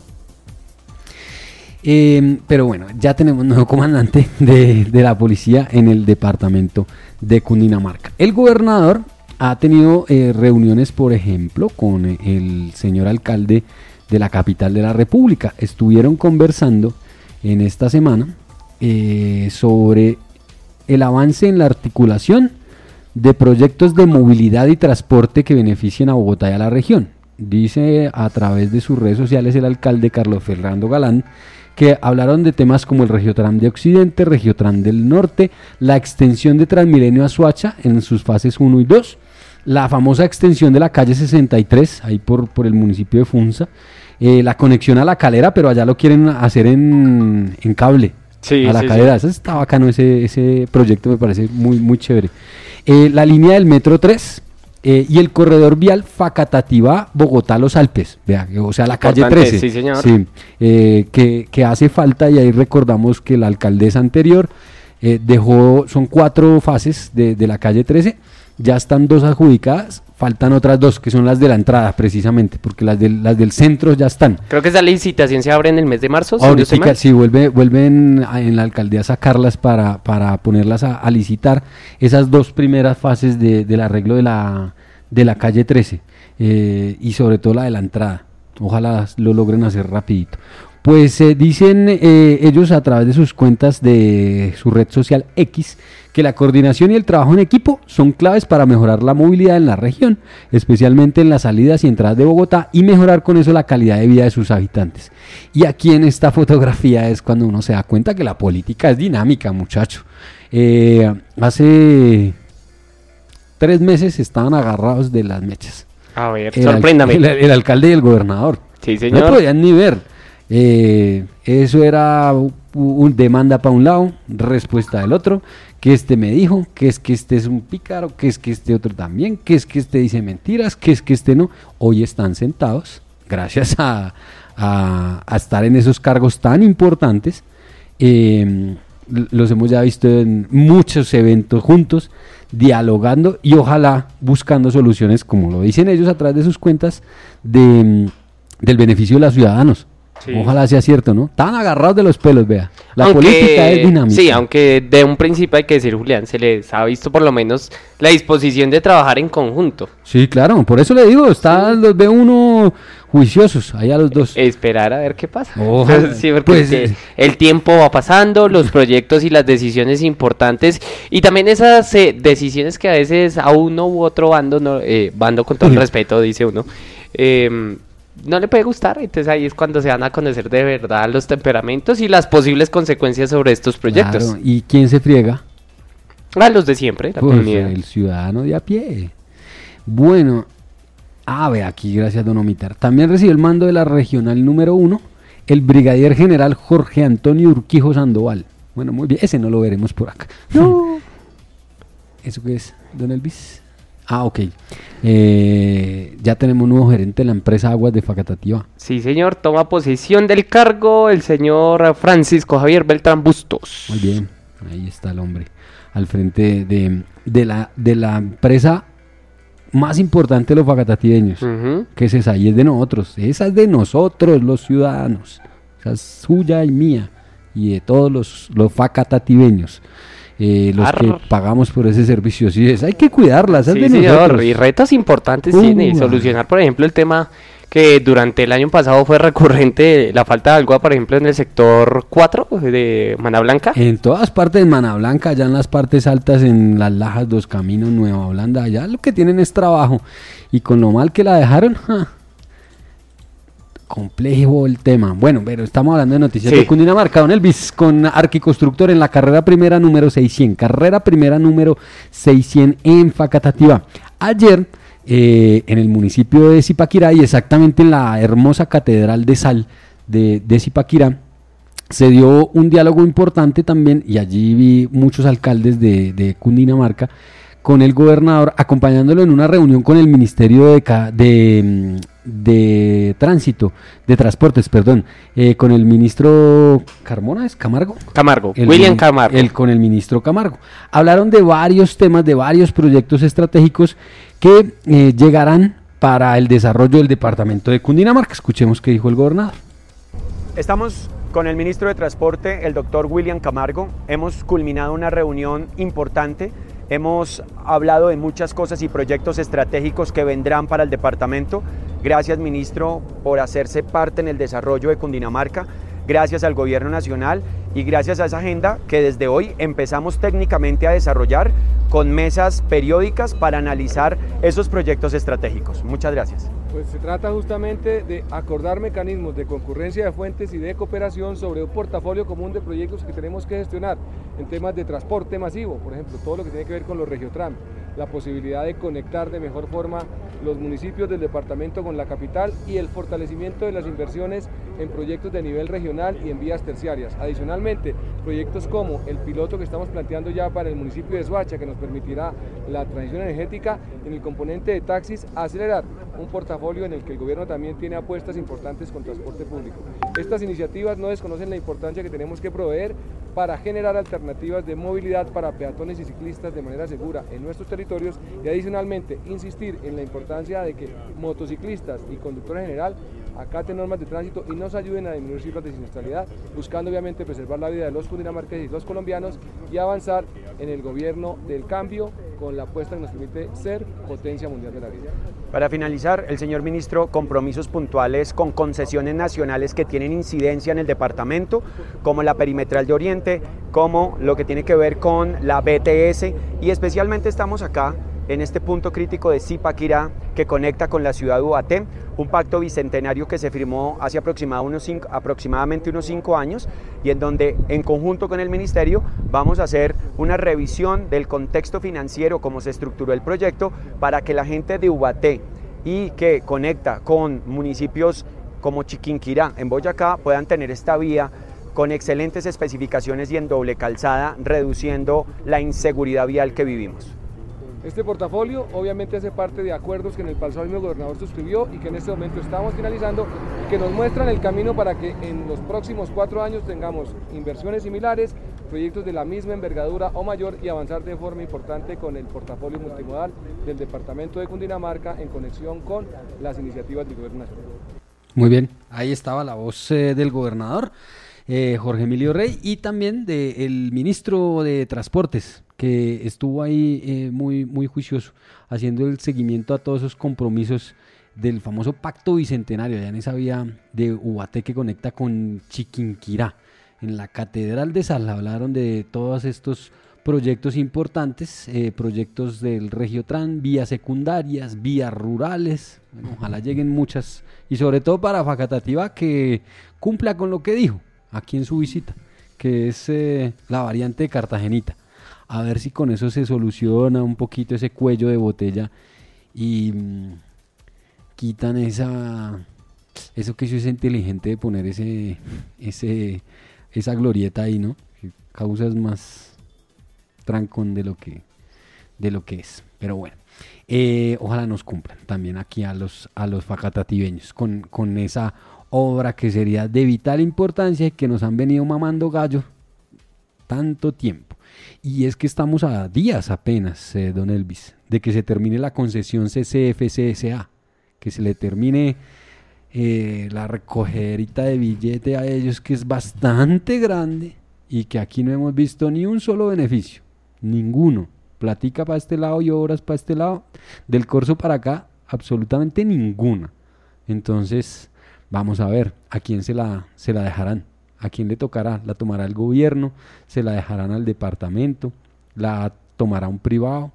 Em, pero bueno, ya tenemos nuevo comandante de, la policía en el departamento de Cundinamarca. El gobernador ha tenido eh, reuniones, por ejemplo, con el señor alcalde de la capital de la República. Estuvieron conversando en esta semana eh, sobre el avance en la articulación de proyectos de movilidad y transporte que beneficien a Bogotá y a la región. Dice a través de sus redes sociales el alcalde Carlos Fernando Galán que hablaron de temas como el Regiotram de Occidente, Regiotram del Norte, la extensión de Transmilenio a Suacha en sus fases 1 y 2, la famosa extensión de la calle 63, ahí por, por el municipio de Funza, eh, la conexión a la calera, pero allá lo quieren hacer en, cable. a la calera, eso está bacano ese, ese proyecto, me parece muy, muy chévere. Eh, la línea del metro 3, eh, y el corredor vial Facatativá, Bogotá, Los Alpes, vea, o sea, la calle 13. Sí, señor. Eh, que, hace falta y ahí recordamos que la alcaldesa anterior eh, dejó, son cuatro fases de, de, la calle 13, ya están dos adjudicadas, faltan otras dos que son las de la entrada precisamente, porque las del, las del centro ya están. Creo que esa licitación se abre en el mes de marzo. Ahorita sí, vuelve, vuelven en la alcaldía a sacarlas para, para ponerlas a, licitar esas dos primeras fases de, del arreglo de la, de la calle 13 eh, y sobre todo la de la entrada. Ojalá lo logren hacer rapidito. Pues eh, dicen eh, ellos a través de sus cuentas de su red social X que la coordinación y el trabajo en equipo son claves para mejorar la movilidad en la región, especialmente en las salidas y entradas de Bogotá y mejorar con eso la calidad de vida de sus habitantes. Y aquí en esta fotografía es cuando uno se da cuenta que la política es dinámica, muchacho. Eh, hace tres meses estaban agarrados de las mechas. A ver, sorpréndame. El, alcalde y el gobernador. Sí, señor. No podían ni ver. Eh, eso era un, demanda para un lado, respuesta del otro, que este me dijo, que es que este es un pícaro, que es que este otro también, que es que este dice mentiras, que es que este no. Hoy están sentados, gracias a, estar en esos cargos tan importantes. Em, los hemos ya visto en muchos eventos juntos, dialogando y ojalá buscando soluciones, como lo dicen ellos a través de sus cuentas, de, del beneficio de los ciudadanos. Ojalá sea cierto, ¿no? Están agarrados de los pelos, vea. La política es dinámica. Sí, aunque de un principio hay que decir, Julián, se les ha visto por lo menos la disposición de trabajar en conjunto. Sí, claro, por eso le digo, está, los ve uno juiciosos, allá los dos. Esperar a ver qué pasa. sí, porque pues, el tiempo va pasando, los proyectos y las decisiones importantes, y también esas eh, decisiones que a veces a uno u otro bando, no, eh, bando con todo el respeto, dice uno, eh, no le puede gustar. Entonces ahí es cuando se van a conocer de verdad los temperamentos y las posibles consecuencias sobre estos proyectos. ¿Y quién se friega? A los de siempre, la Pues, el ciudadano de a pie. Bueno, a ver, aquí gracias don Omitar. También recibió el mando de la regional número uno el brigadier general Jorge Antonio Urquijo Sandoval. Bueno, muy bien, ese no lo veremos por acá. No. ¿Eso qué es, don Elvis? Ah, ok. Eh, ya tenemos un nuevo gerente de la empresa Aguas de Facatativa. Sí, señor, toma posesión del cargo el señor Francisco Javier Beltrán Bustos. Muy bien, ahí está el hombre. Al frente de, de la, de la empresa más importante de los facatativeños, que es esa, y es de nosotros. Esa es de nosotros, los ciudadanos. Esa es suya y mía, y de todos los, los facatativeños. Eh, los que pagamos por ese servicio. Sí, es, hay que cuidarla, esa es Sí, señor, y retos importantes Uh, tiene. Solucionar, por ejemplo, el tema que durante el año pasado fue recurrente, la falta de agua, por ejemplo, en el sector 4 de Mana Blanca. En todas partes de Mana Blanca, allá en las partes altas, en las Lajas, Dos Caminos, Nueva Holanda, allá lo que tienen es trabajo. Y con lo mal que la dejaron, ja, complejo el tema. Bueno, pero estamos hablando de noticias Sí. de Cundinamarca. Don Elvis, con Arquiconstructor en la carrera primera número 600. Carrera primera número 600 en Facatativa. Ayer, eh, en el municipio de Zipaquirá y exactamente en la hermosa catedral de sal de, de Zipaquirá, se dio un diálogo importante también y allí vi muchos alcaldes de, de Cundinamarca con el gobernador acompañándolo en una reunión con el Ministerio de, Ca- de, mm, de Tránsito, de Transportes, perdón, eh, con el ministro Carmona, ¿es Camargo? Camargo, El William Camargo. el- con el ministro Camargo. Hablaron de varios temas, de varios proyectos estratégicos que eh, llegarán para el desarrollo del departamento de Cundinamarca. Escuchemos qué dijo el gobernador. Estamos con el ministro de Transporte, el doctor William Camargo. Hemos culminado una reunión importante. Hemos hablado de muchas cosas y proyectos estratégicos que vendrán para el departamento. Gracias, ministro, por hacerse parte en el desarrollo de Cundinamarca. Gracias al gobierno nacional y gracias a esa agenda que desde hoy empezamos técnicamente a desarrollar con mesas periódicas para analizar esos proyectos estratégicos. Muchas gracias. Pues se trata justamente de acordar mecanismos de concurrencia de fuentes y de cooperación sobre un portafolio común de proyectos que tenemos que gestionar en temas de transporte masivo, por ejemplo, todo lo que tiene que ver con los regiotram, la posibilidad de conectar de mejor forma los municipios del departamento con la capital y el fortalecimiento de las inversiones en proyectos de nivel regional y en vías terciarias. Adicionalmente, proyectos como el piloto que estamos planteando ya para el municipio de Suacha, que nos permitirá la transición energética en el componente de taxis, acelerar un portafolio en el que el gobierno también tiene apuestas importantes con transporte público. Estas iniciativas no desconocen la importancia que tenemos que proveer para generar alternativas de movilidad para peatones y ciclistas de manera segura en nuestros territorios y adicionalmente insistir en la importancia de que motociclistas y conductores en general acaten normas de tránsito y nos ayuden a disminuir cifras de siniestralidad, buscando obviamente preservar la vida de los cundinamarqueses y los colombianos y avanzar en el gobierno del cambio con la apuesta que nos permite ser potencia mundial de la vida. Para finalizar, el señor ministro, compromisos puntuales con concesiones nacionales que tienen incidencia en el departamento, como la perimetral de Oriente, como lo que tiene que ver con la BTS y especialmente estamos acá en este punto crítico de Zipaquirá que conecta con la ciudad de Ubaté, un pacto bicentenario que se firmó hace aproximadamente unos cinco años y en donde en conjunto con el ministerio vamos a hacer una revisión del contexto financiero, cómo se estructuró el proyecto, para que la gente de Ubaté y que conecta con municipios como Chiquinquirá en Boyacá puedan tener esta vía con excelentes especificaciones y en doble calzada, reduciendo la inseguridad vial que vivimos. Este portafolio obviamente hace parte de acuerdos que en el pasado mismo gobernador suscribió y que en este momento estamos finalizando que nos muestran el camino para que en los próximos cuatro años tengamos inversiones similares, proyectos de la misma envergadura o mayor y avanzar de forma importante con el portafolio multimodal del departamento de Cundinamarca en conexión con las iniciativas del gobierno nacional. Muy bien, ahí estaba la voz eh, del gobernador eh, Jorge Emilio Rey y también del ministro de Transportes que estuvo ahí eh, muy, muy juicioso haciendo el seguimiento a todos esos compromisos del famoso pacto bicentenario. Allá en esa vía de Ubaté que conecta con Chiquinquirá. En la Catedral de Sal. Hablaron de todos estos proyectos importantes, eh, proyectos del Regiotran, vías secundarias, vías rurales, bueno, ojalá lleguen muchas, y sobre todo para Facatativa que cumpla con lo que dijo aquí en su visita, que es eh, la variante de Cartagenita. a ver si con eso se soluciona un poquito ese cuello de botella y mm, quitan esa eso que es inteligente de poner ese ese esa glorieta ahí, ¿no? Que causas más trancón de lo que de lo que es. Pero bueno, eh, ojalá nos cumplan también aquí a los a los facatativeños con, con esa obra que sería de vital importancia y que nos han venido mamando gallo tanto tiempo. Y es que estamos a días apenas, eh, don Elvis, de que se termine la concesión CCF-CSA, que se le termine eh, la recogerita de billete a ellos, que es bastante grande y que aquí no hemos visto ni un solo beneficio, ninguno. Platica para este lado y obras para este lado, del corso para acá, absolutamente ninguna. Entonces, vamos a ver a quién se la, se la dejarán. ¿A quién le tocará? ¿La tomará el gobierno? ¿Se la dejarán al departamento? ¿La tomará un privado?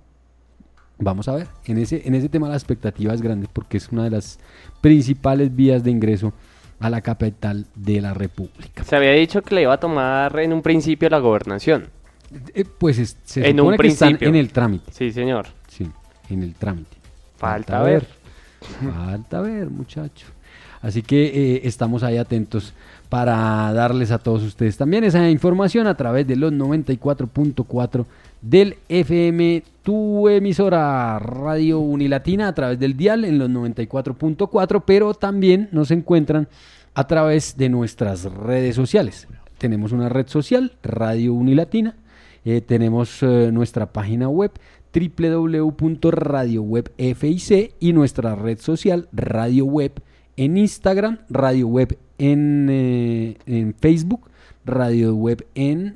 Vamos a ver. En ese, en ese tema la expectativa es grande porque es una de las principales vías de ingreso a la capital de la República. Se había dicho que le iba a tomar en un principio la gobernación. Eh, pues se en un que están en el trámite. Sí, señor. Sí, en el trámite. Falta, ver. Falta ver, muchacho. Así que eh, estamos ahí atentos para darles a todos ustedes también esa información a través de los 94.4 del FM, tu emisora Radio Unilatina a través del dial en los 94.4, pero también nos encuentran a través de nuestras redes sociales. Tenemos una red social, Radio Unilatina, eh, tenemos eh, nuestra página web www.radiowebfic y nuestra red social Radio Web en Instagram, Radio Web en, eh, en Facebook, Radio Web en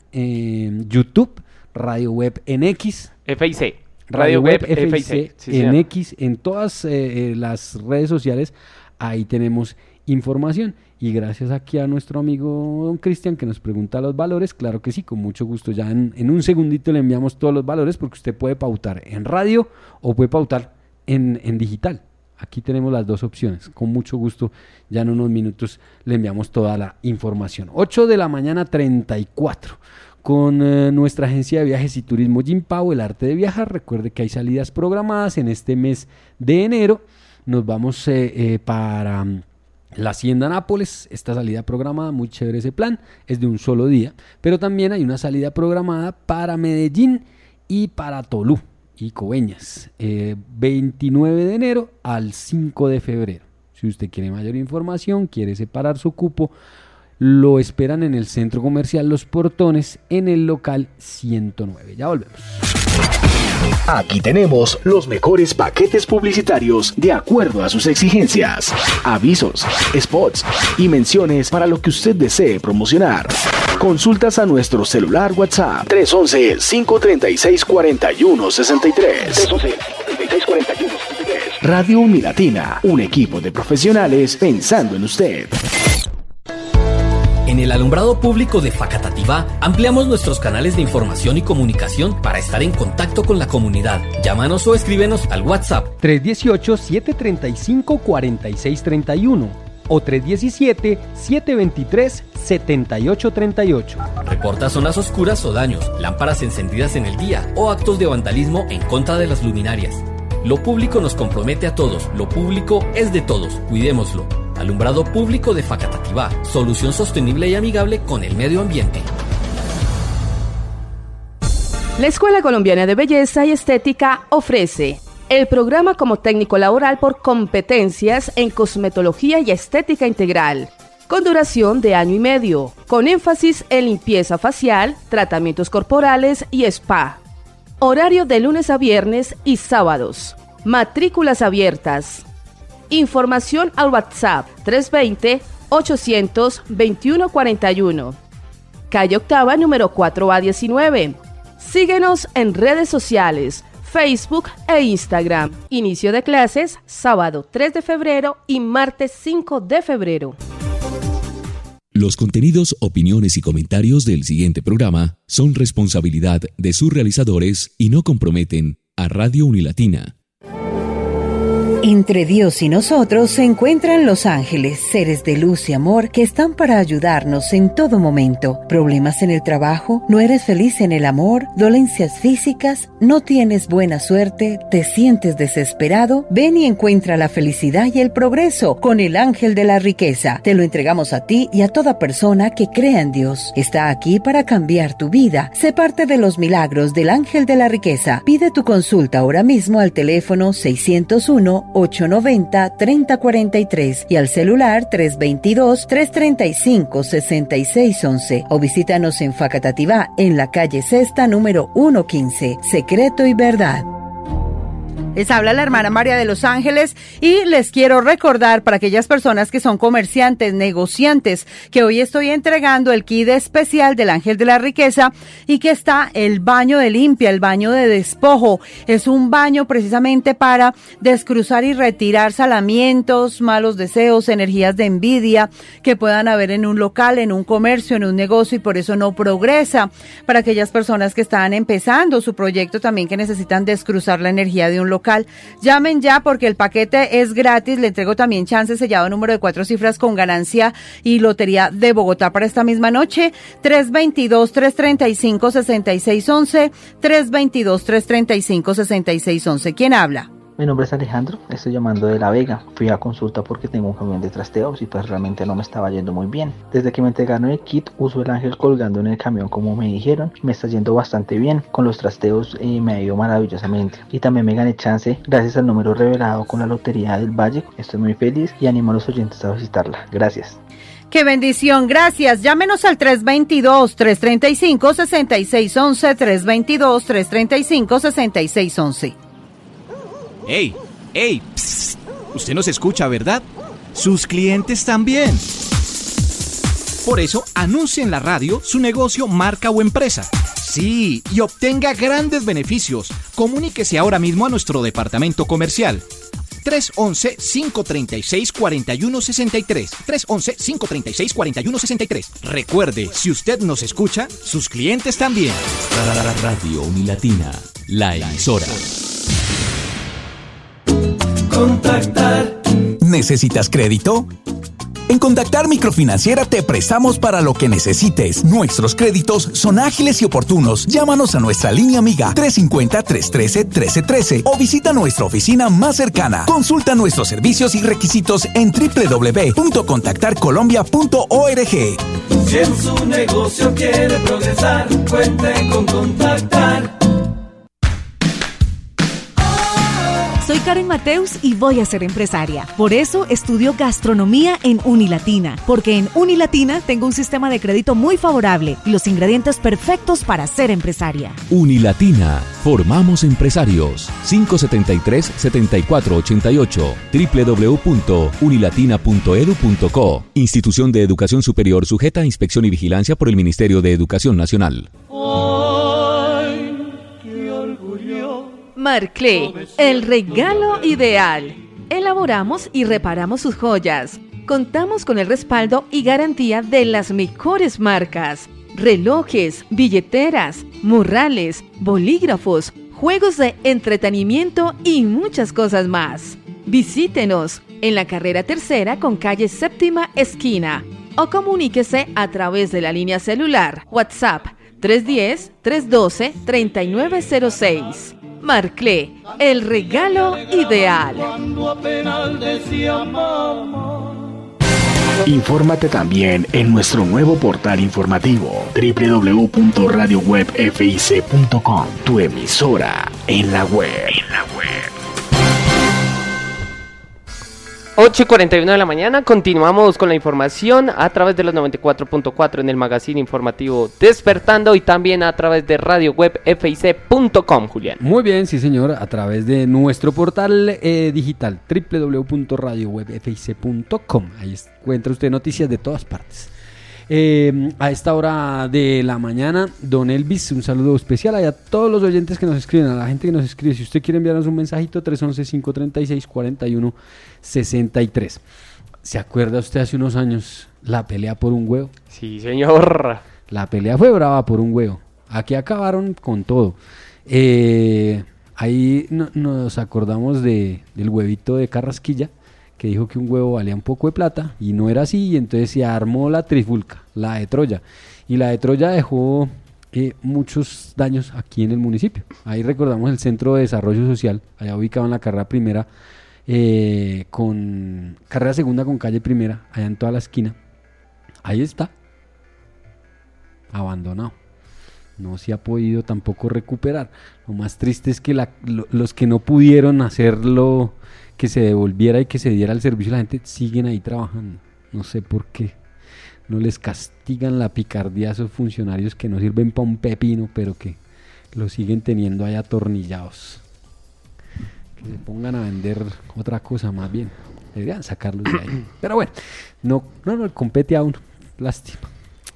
YouTube, Radio Web en X. FIC. Radio, Web, FIC, en X, en todas eh, eh, las redes sociales, ahí tenemos información. Y gracias aquí a nuestro amigo don Cristian que nos pregunta los valores, claro que sí, con mucho gusto. Ya en, en, un segundito le enviamos todos los valores porque usted puede pautar en radio o puede pautar en, en digital. Aquí tenemos las dos opciones. Con mucho gusto, ya en unos minutos le enviamos toda la información. 8 de la mañana 34. Con eh, nuestra agencia de viajes y turismo Pau, el arte de viajar. Recuerde que hay salidas programadas en este mes de enero. Nos vamos eh, eh, para mm, la Hacienda Nápoles, esta salida programada, muy chévere ese plan, es de un solo día, pero también hay una salida programada para Medellín y para Tolú y Coveñas, 29 eh, de enero al 5 de febrero. Si usted quiere mayor información, quiere separar su cupo, lo esperan en el centro comercial Los Portones en el local 109. Ya volvemos. Aquí tenemos los mejores paquetes publicitarios de acuerdo a sus exigencias, avisos, spots y menciones para lo que usted desee promocionar. Consultas a nuestro celular WhatsApp 311-536-4163. Radio Unilatina, un equipo de profesionales pensando en usted. En el alumbrado público de Facatativá ampliamos nuestros canales de información y comunicación para estar en contacto con la comunidad. Llámanos o escríbenos al WhatsApp 318-735-4631 o 317-723-7838. Reporta zonas oscuras o daños, lámparas encendidas en el día o actos de vandalismo en contra de las luminarias. Lo público nos compromete a todos, lo público es de todos, cuidémoslo. Alumbrado público de Facatativá, solución sostenible y amigable con el medio ambiente. La Escuela Colombiana de Belleza y Estética ofrece el programa como técnico laboral por competencias en cosmetología y estética integral, con duración de año y medio, con énfasis en limpieza facial, tratamientos corporales y spa. Horario de lunes a viernes y sábados. Matrículas abiertas. Información al WhatsApp 320-800-2141. Calle Octava, número 4A19. Síguenos en redes sociales, Facebook e Instagram. Inicio de clases, sábado 3 de febrero y martes 5 de febrero. Los contenidos, opiniones y comentarios del siguiente programa son responsabilidad de sus realizadores y no comprometen a Radio Unilatina Entre Dios y nosotros se encuentran los ángeles, seres de luz y amor que están para ayudarnos en todo momento. ¿Problemas en el trabajo? ¿No eres feliz en el amor? ¿Dolencias físicas? ¿No tienes buena suerte? ¿Te sientes desesperado? Ven y encuentra la felicidad y el progreso con el ángel de la riqueza. Te lo entregamos a ti y a toda persona que crea en Dios. Está aquí para cambiar tu vida. Sé parte de los milagros del ángel de la riqueza. Pide tu consulta ahora mismo al teléfono 601 890-3043 y al celular 322-335-6611 o visítanos en Facatativá en la calle Sexta número 115, Secreto y Verdad. Les habla la hermana María de Los Ángeles y les quiero recordar para aquellas personas que son comerciantes, negociantes, que hoy estoy entregando el kit especial del Ángel de la Riqueza y que está el baño de limpia, el baño de despojo. Es un baño precisamente para descruzar y retirar salamientos, malos deseos, energías de envidia que puedan haber en un local, en un comercio, en un negocio y por eso no progresa. Para aquellas personas que están empezando su proyecto también que necesitan descruzar la energía de un local Llamen ya porque el paquete es gratis. Le entrego también chance sellado número de cuatro cifras con ganancia y lotería de Bogotá para esta misma noche. 322-335-6611. 322-335-6611. ¿Quién habla? Mi nombre es Alejandro, estoy llamando de La Vega. Fui a consulta porque tengo un camión de trasteos y pues realmente no me estaba yendo muy bien. Desde que me entregaron el kit uso el ángel colgando en el camión como me dijeron. Me está yendo bastante bien. Con los trasteos y me ha ido maravillosamente. Y también me gané chance gracias al número revelado con la Lotería del Valle. Estoy muy feliz y animo a los oyentes a visitarla. Gracias. Qué bendición, gracias. Llámenos al 322-335-6611, 322-335-6611. ¡Ey! ¡Ey! Usted nos escucha, ¿verdad? Sus clientes también. Por eso, anuncie en la radio su negocio, marca o empresa. Sí, y obtenga grandes beneficios. Comuníquese ahora mismo a nuestro departamento comercial. 311-536-4163. 311-536-4163. Recuerde, si usted nos escucha, sus clientes también. Radio Unilatina, la emisora. Contactar. ¿Necesitas crédito? En Contactar Microfinanciera te prestamos para lo que necesites. Nuestros créditos son ágiles y oportunos. Llámanos a nuestra línea amiga 350-313-1313 o visita nuestra oficina más cercana. Consulta nuestros servicios y requisitos en www.contactarcolombia.org. Si en su negocio quiere progresar, cuente con Contactar. Soy Karen Mateus y voy a ser empresaria. Por eso estudio gastronomía en Unilatina, porque en Unilatina tengo un sistema de crédito muy favorable y los ingredientes perfectos para ser empresaria. Unilatina, formamos empresarios. 573-7488, www.unilatina.edu.co, institución de educación superior sujeta a inspección y vigilancia por el Ministerio de Educación Nacional. Marclé, el regalo ideal. Elaboramos y reparamos sus joyas. Contamos con el respaldo y garantía de las mejores marcas. Relojes, billeteras, murrales, bolígrafos, juegos de entretenimiento y muchas cosas más. Visítenos en la carrera tercera con calle séptima esquina o comuníquese a través de la línea celular WhatsApp 310-312-3906. Marclé, el regalo ideal. Infórmate también en nuestro nuevo portal informativo www.radiowebfic.com, tu emisora en la web. En la web. 8 y 41 de la mañana, continuamos con la información a través de los 94.4 en el magazine informativo Despertando y también a través de radio web fic.com, Julián. Muy bien, sí señor, a través de nuestro portal eh, digital www.radiowebfic.com. Ahí encuentra usted noticias de todas partes. Eh, a esta hora de la mañana, don Elvis, un saludo especial a todos los oyentes que nos escriben, a la gente que nos escribe. Si usted quiere enviarnos un mensajito, 311-536-4163. ¿Se acuerda usted hace unos años la pelea por un huevo? Sí, señor. La pelea fue brava por un huevo. Aquí acabaron con todo. Eh, ahí nos acordamos de, del huevito de Carrasquilla, que dijo que un huevo valía un poco de plata y no era así, y entonces se armó la trifulca, la de Troya. Y la de Troya dejó eh, muchos daños aquí en el municipio. Ahí recordamos el Centro de Desarrollo Social, allá ubicado en la carrera primera, eh, con carrera segunda con calle primera, allá en toda la esquina. Ahí está, abandonado no se ha podido tampoco recuperar. Lo más triste es que los que no pudieron hacerlo, que se devolviera y que se diera el servicio, la gente siguen ahí trabajando. No sé por qué. No les castigan la picardía a esos funcionarios que no sirven para un pepino, pero que lo siguen teniendo ahí atornillados. Que se pongan a vender otra cosa más bien. Deberían sacarlos de ahí. Pero bueno, no, no, no compete a uno. Lástima.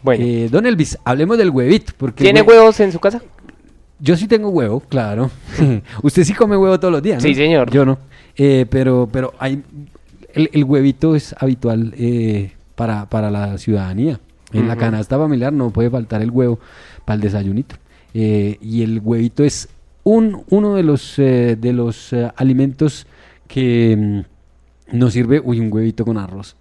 Bueno. Eh, don Elvis, hablemos del huevito. Porque ¿Tiene huevos en su casa? Yo sí tengo huevo, claro. Usted sí come huevo todos los días, ¿no? Sí, señor. Yo no. Eh, pero, pero hay el, huevito es habitual eh, para, para la ciudadanía. En la canasta familiar no puede faltar el huevo para el desayunito. y el huevito es un, uno de los, de los alimentos que mm, nos sirve. Uy, un huevito con arroz.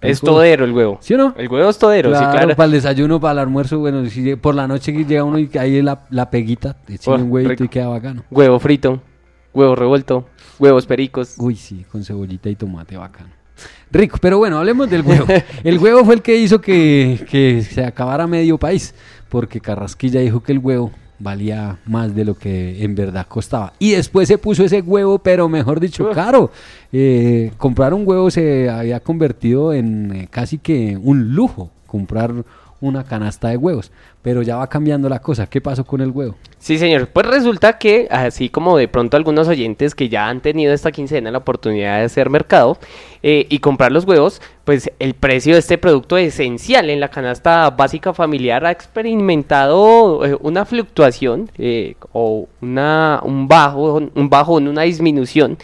Es todero el huevo. ¿Sí o no? El huevo es todero, claro, sí, claro. Para el desayuno, para el almuerzo, bueno, si por la noche llega uno y ahí la, la peguita, te oh, un huevito y queda bacano. Huevo frito, huevo revuelto, huevos pericos. Uy, sí, con cebollita y tomate bacano. Rico, pero bueno, hablemos del huevo. el huevo fue el que hizo que, que se acabara medio país, porque Carrasquilla dijo que el huevo valía más de lo que en verdad costaba. Y después se puso ese huevo, pero mejor dicho, caro. Eh, comprar un huevo se había convertido en eh, casi que un lujo, comprar una canasta de huevos. Pero ya va cambiando la cosa. ¿Qué pasó con el huevo? Sí, señor. Pues resulta que, así como de pronto algunos oyentes que ya han tenido esta quincena la oportunidad de hacer mercado eh, y comprar los huevos, pues el precio de este producto esencial en la canasta básica familiar ha experimentado eh, una fluctuación eh, o una, un bajo, un bajo, una disminución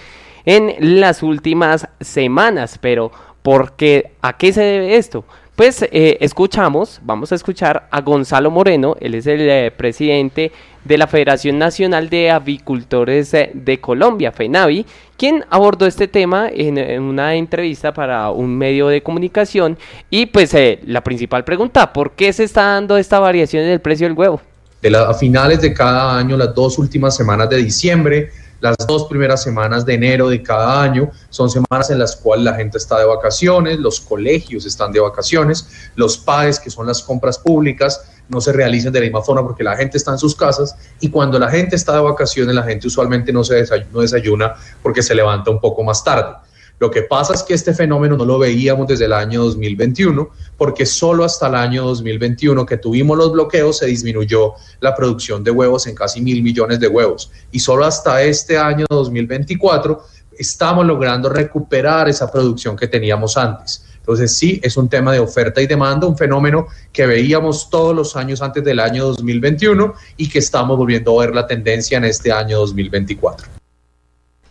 en las últimas semanas. Pero, ¿por qué? ¿A qué se debe esto? Pues eh, escuchamos, vamos a escuchar a Gonzalo Moreno, él es el eh, presidente de la Federación Nacional de Avicultores eh, de Colombia, FENAVI, quien abordó este tema en, una entrevista para un medio de comunicación y pues la principal pregunta, ¿por qué se está dando esta variación en el precio del huevo? De a finales de cada año, las dos últimas semanas de diciembre, las dos primeras semanas de enero de cada año son semanas en las cuales la gente está de vacaciones, los colegios están de vacaciones, los padres, que son las compras públicas, no se realizan de la misma forma porque la gente está en sus casas y cuando la gente está de vacaciones, la gente usualmente no, se no desayuna porque se levanta un poco más tarde. Lo que pasa es que este fenómeno no lo veíamos desde el año 2021, porque solo hasta el año 2021 que tuvimos los bloqueos se disminuyó la producción de huevos en casi mil millones de huevos. Y solo hasta este año 2024 estamos logrando recuperar esa producción que teníamos antes. Entonces sí, es un tema de oferta y demanda, un fenómeno que veíamos todos los años antes del año 2021 y que estamos volviendo a ver la tendencia en este año 2024.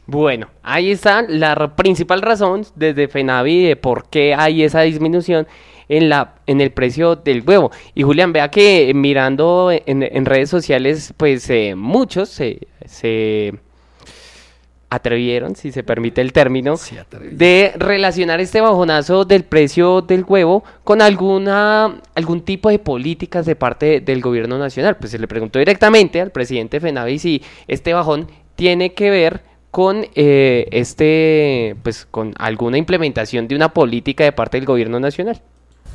Bueno, ahí está la principal razón desde FENAVI de por qué hay esa disminución en, la, en el precio del huevo. Y Julián, vea que mirando en, redes sociales, pues eh, muchos se, atrevieron, si se permite el término, de relacionar este bajonazo del precio del huevo con alguna algún tipo de políticas de parte del gobierno nacional. Pues se le preguntó directamente al presidente FENAVI si este bajón tiene que ver con eh, este, pues con alguna implementación de una política de parte del gobierno nacional.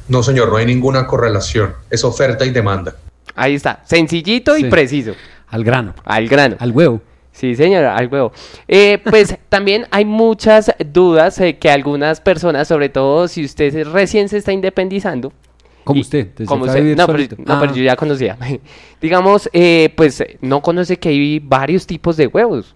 No, señor, no hay ninguna correlación. Es oferta y demanda. Ahí está, sencillito y preciso. Al grano. Al grano. Al huevo. Sí, señor, al huevo. Eh, pues también hay muchas dudas eh, que algunas personas, sobre todo si usted recién se está independizando, como usted, como usted. No, pero, no pero, yo ya conocía. Digamos, pues no conoce que hay varios tipos de huevos.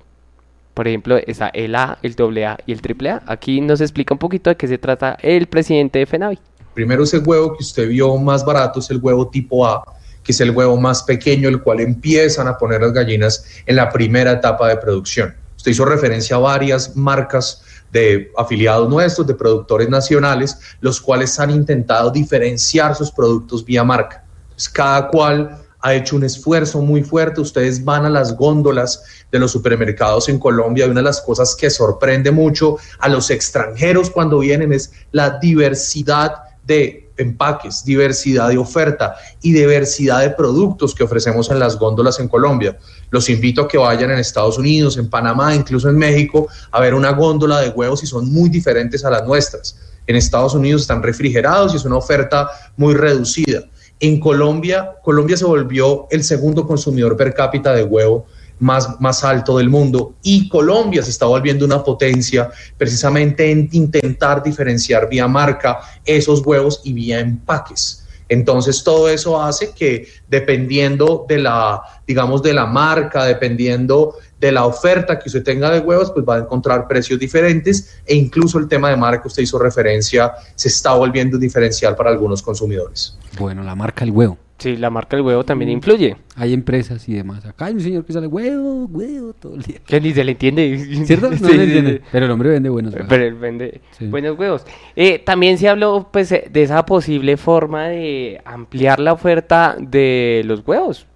Por ejemplo, está el A, el AA y el AAA. Aquí nos explica un poquito de qué se trata el presidente de FENAVI. Primero ese huevo que usted vio más barato es el huevo tipo A, que es el huevo más pequeño, el cual empiezan a poner las gallinas en la primera etapa de producción. Usted hizo referencia a varias marcas de afiliados nuestros, de productores nacionales, los cuales han intentado diferenciar sus productos vía marca. cada cual ha hecho un esfuerzo muy fuerte. Ustedes van a las góndolas de los supermercados en Colombia y una de las cosas que sorprende mucho a los extranjeros cuando vienen es la diversidad de empaques, diversidad de oferta y diversidad de productos que ofrecemos en las góndolas en Colombia. Los invito a que vayan en Estados Unidos, en Panamá, incluso en México, a ver una góndola de huevos y son muy diferentes a las nuestras. En Estados Unidos están refrigerados y es una oferta muy reducida. En Colombia, Colombia se volvió el segundo consumidor per cápita de huevo más, más alto del mundo y Colombia se está volviendo una potencia precisamente en intentar diferenciar vía marca esos huevos y vía empaques. Entonces todo eso hace que dependiendo de la, digamos, de la marca, dependiendo de la oferta que usted tenga de huevos, pues va a encontrar precios diferentes e incluso el tema de marca que usted hizo referencia se está volviendo diferencial para algunos consumidores. Bueno, la marca el huevo. Sí, la marca del huevo también mm. influye. Hay empresas y demás. Acá hay un señor que sale huevo, huevo todo el día. Que ni se le entiende. ¿Cierto? No se le entiende. Pero el hombre vende buenos huevos. Pero él vende buenos huevos. Eh, también se habló pues, de esa posible forma de ampliar la oferta de los huevos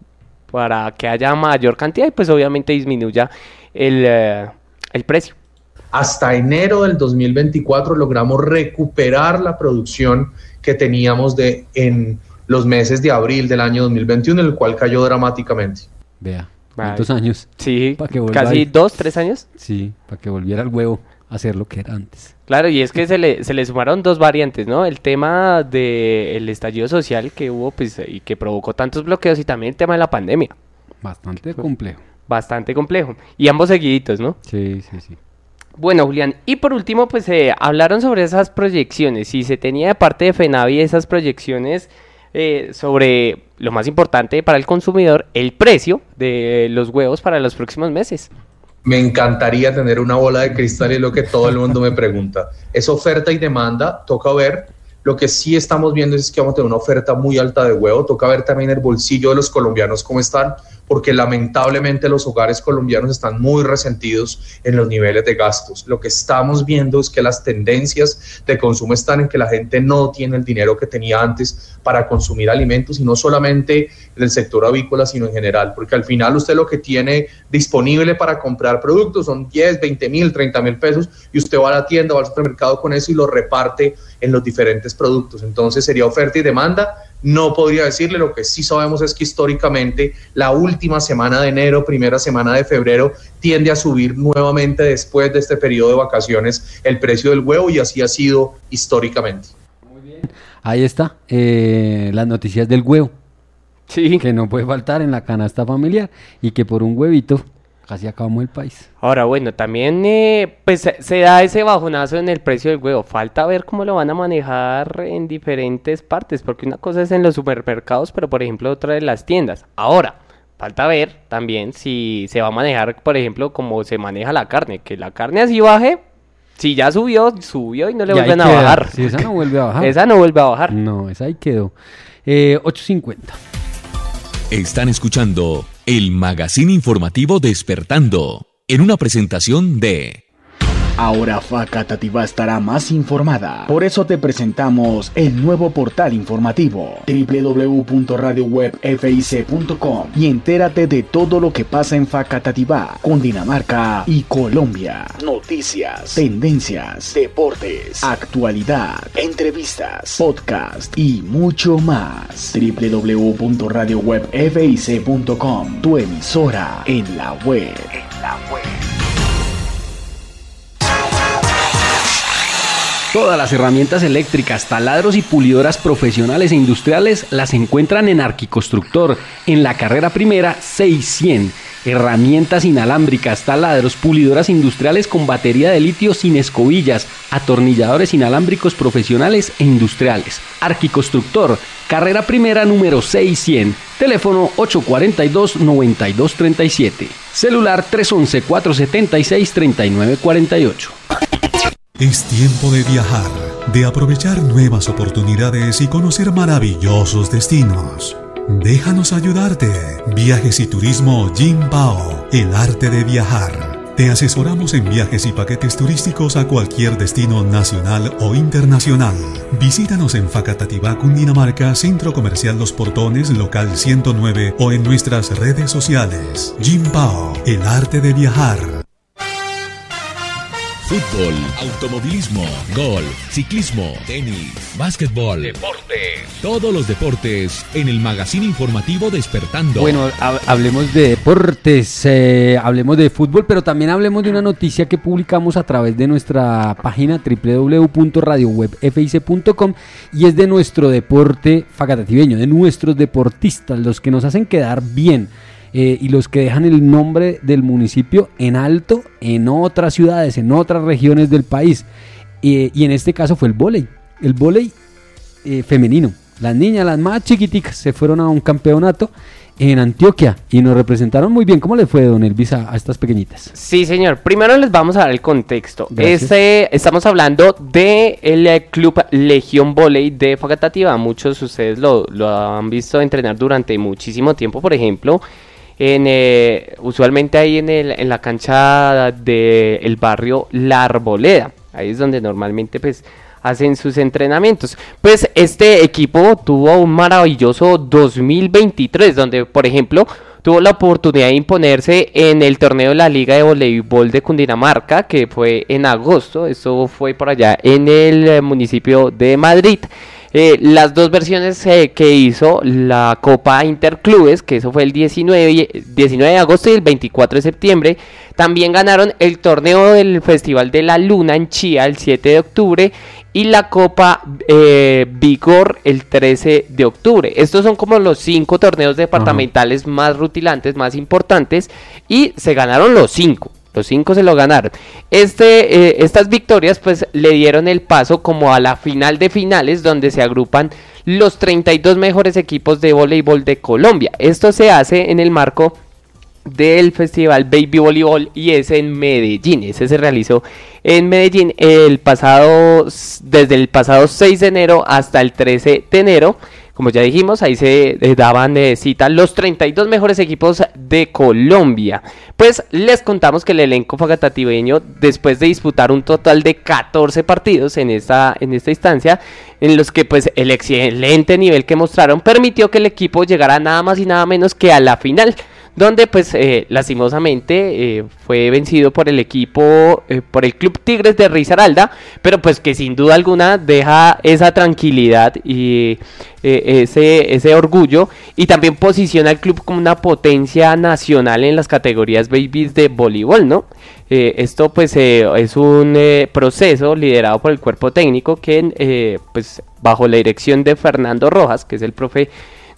para que haya mayor cantidad y pues obviamente disminuya el, eh, el precio. Hasta enero del 2024 logramos recuperar la producción que teníamos de en los meses de abril del año 2021, el cual cayó dramáticamente. Vea, ¿cuántos años? Sí, casi dos, tres años. Sí, para que volviera el huevo a hacer lo que era antes. Claro, y es que se le, se le sumaron dos variantes, ¿no? El tema del estallido social que hubo pues, y que provocó tantos bloqueos y también el tema de la pandemia. Bastante complejo. Bastante complejo. Y ambos seguiditos, ¿no? Sí, sí, sí. Bueno, Julián, y por último, pues eh, hablaron sobre esas proyecciones. Si se tenía de parte de FENAVI esas proyecciones eh, sobre lo más importante para el consumidor, el precio de los huevos para los próximos meses. Me encantaría tener una bola de cristal y lo que todo el mundo me pregunta. Es oferta y demanda, toca ver. Lo que sí estamos viendo es que vamos a tener una oferta muy alta de huevo, toca ver también el bolsillo de los colombianos cómo están, porque lamentablemente los hogares colombianos están muy resentidos en los niveles de gastos. Lo que estamos viendo es que las tendencias de consumo están en que la gente no tiene el dinero que tenía antes para consumir alimentos y no solamente en el sector avícola, sino en general, porque al final usted lo que tiene disponible para comprar productos son 10, 20 mil, 30 mil pesos y usted va a la tienda, va al supermercado con eso y lo reparte en los diferentes productos. Entonces sería oferta y demanda no podría decirle, lo que sí sabemos es que históricamente la última semana de enero, primera semana de febrero, tiende a subir nuevamente después de este periodo de vacaciones el precio del huevo y así ha sido históricamente. Muy bien. Ahí está, eh, las noticias del huevo. Sí. Que no puede faltar en la canasta familiar y que por un huevito Casi acabamos el país. Ahora, bueno, también eh, pues se da ese bajonazo en el precio del huevo. Falta ver cómo lo van a manejar en diferentes partes, porque una cosa es en los supermercados, pero por ejemplo otra en las tiendas. Ahora, falta ver también si se va a manejar, por ejemplo, cómo se maneja la carne. Que la carne así baje, si ya subió, subió y no le vuelven a bajar. Si esa no vuelve a bajar. esa no vuelve a bajar. No, esa ahí quedó. Eh, 8.50. Están escuchando el magazine informativo Despertando, en una presentación de... Ahora Facatativá estará más informada. Por eso te presentamos el nuevo portal informativo www.radiowebfic.com y entérate de todo lo que pasa en Facatativá, Cundinamarca y Colombia. Noticias, tendencias, deportes, actualidad, entrevistas, podcast y mucho más. www.radiowebfic.com, tu emisora en la web. En la web. Todas las herramientas eléctricas, taladros y pulidoras profesionales e industriales las encuentran en Arquiconstructor, en la carrera primera 600. Herramientas inalámbricas, taladros, pulidoras industriales con batería de litio sin escobillas, atornilladores inalámbricos profesionales e industriales. Arquiconstructor, carrera primera número 600. Teléfono 842-9237. Celular 311-476-3948. Es tiempo de viajar, de aprovechar nuevas oportunidades y conocer maravillosos destinos. Déjanos ayudarte. Viajes y Turismo Jin Pao, el arte de viajar Te asesoramos en viajes y paquetes turísticos a cualquier destino nacional o internacional. Visítanos en Facatativá, Cundinamarca, Centro Comercial Los Portones, local 109 o en nuestras redes sociales. Jim Pao, el arte de viajar. Fútbol, automovilismo, golf, ciclismo, tenis, básquetbol, deporte. Todos los deportes en el magazine informativo Despertando. Bueno, hablemos de deportes, eh, hablemos de fútbol, pero también hablemos de una noticia que publicamos a través de nuestra página www.radiowebfic.com y es de nuestro deporte facatativeño, de nuestros deportistas, los que nos hacen quedar bien eh, y los que dejan el nombre del municipio en alto en otras ciudades, en otras regiones del país. y en este caso fue el volei, el volei eh, femenino. Las niñas, las más chiquiticas, se fueron a un campeonato en Antioquia y nos representaron muy bien. ¿Cómo le fue, don Elvisa, a estas pequeñitas? Sí, señor. Primero les vamos a dar el contexto. Este, estamos hablando del el eh, Club Legión Voley de Facatativa. Muchos de ustedes lo, lo han visto entrenar durante muchísimo tiempo, por ejemplo en, eh, usualmente ahí en, el, en la cancha del barrio La Arboleda. Ahí es donde normalmente pues hacen sus entrenamientos. Pues este equipo tuvo un maravilloso 2023 donde por ejemplo tuvo la oportunidad de imponerse en el torneo de la Liga de Voleibol de Cundinamarca que fue en agosto. Esto fue por allá en el eh, municipio de Madrid. Eh, las dos versiones eh, que hizo la Copa Interclubes, que eso fue el 19, 19 de agosto y el 24 de septiembre, también ganaron el torneo del Festival de la Luna en Chía el 7 de octubre y la Copa eh, Vigor el 13 de octubre. Estos son como los cinco torneos departamentales más rutilantes, más importantes y se ganaron los cinco. Los cinco se lo ganaron. Este, eh, estas victorias pues le dieron el paso como a la final de finales donde se agrupan los 32 mejores equipos de voleibol de Colombia. Esto se hace en el marco del festival Baby Voleibol y es en Medellín. Ese se realizó en Medellín el pasado desde el pasado 6 de enero hasta el 13 de enero. Como ya dijimos, ahí se eh, daban de cita los 32 mejores equipos de Colombia. Pues les contamos que el elenco fagatativeño, después de disputar un total de 14 partidos en esta, en esta instancia, en los que pues el excelente nivel que mostraron permitió que el equipo llegara nada más y nada menos que a la final donde pues eh, lastimosamente eh, fue vencido por el equipo, eh, por el Club Tigres de Risaralda, pero pues que sin duda alguna deja esa tranquilidad y ese, ese orgullo y también posiciona al club como una potencia nacional en las categorías babies de voleibol, ¿no? esto pues es un proceso liderado por el cuerpo técnico que pues bajo la dirección de Fernando Rojas, que es el profe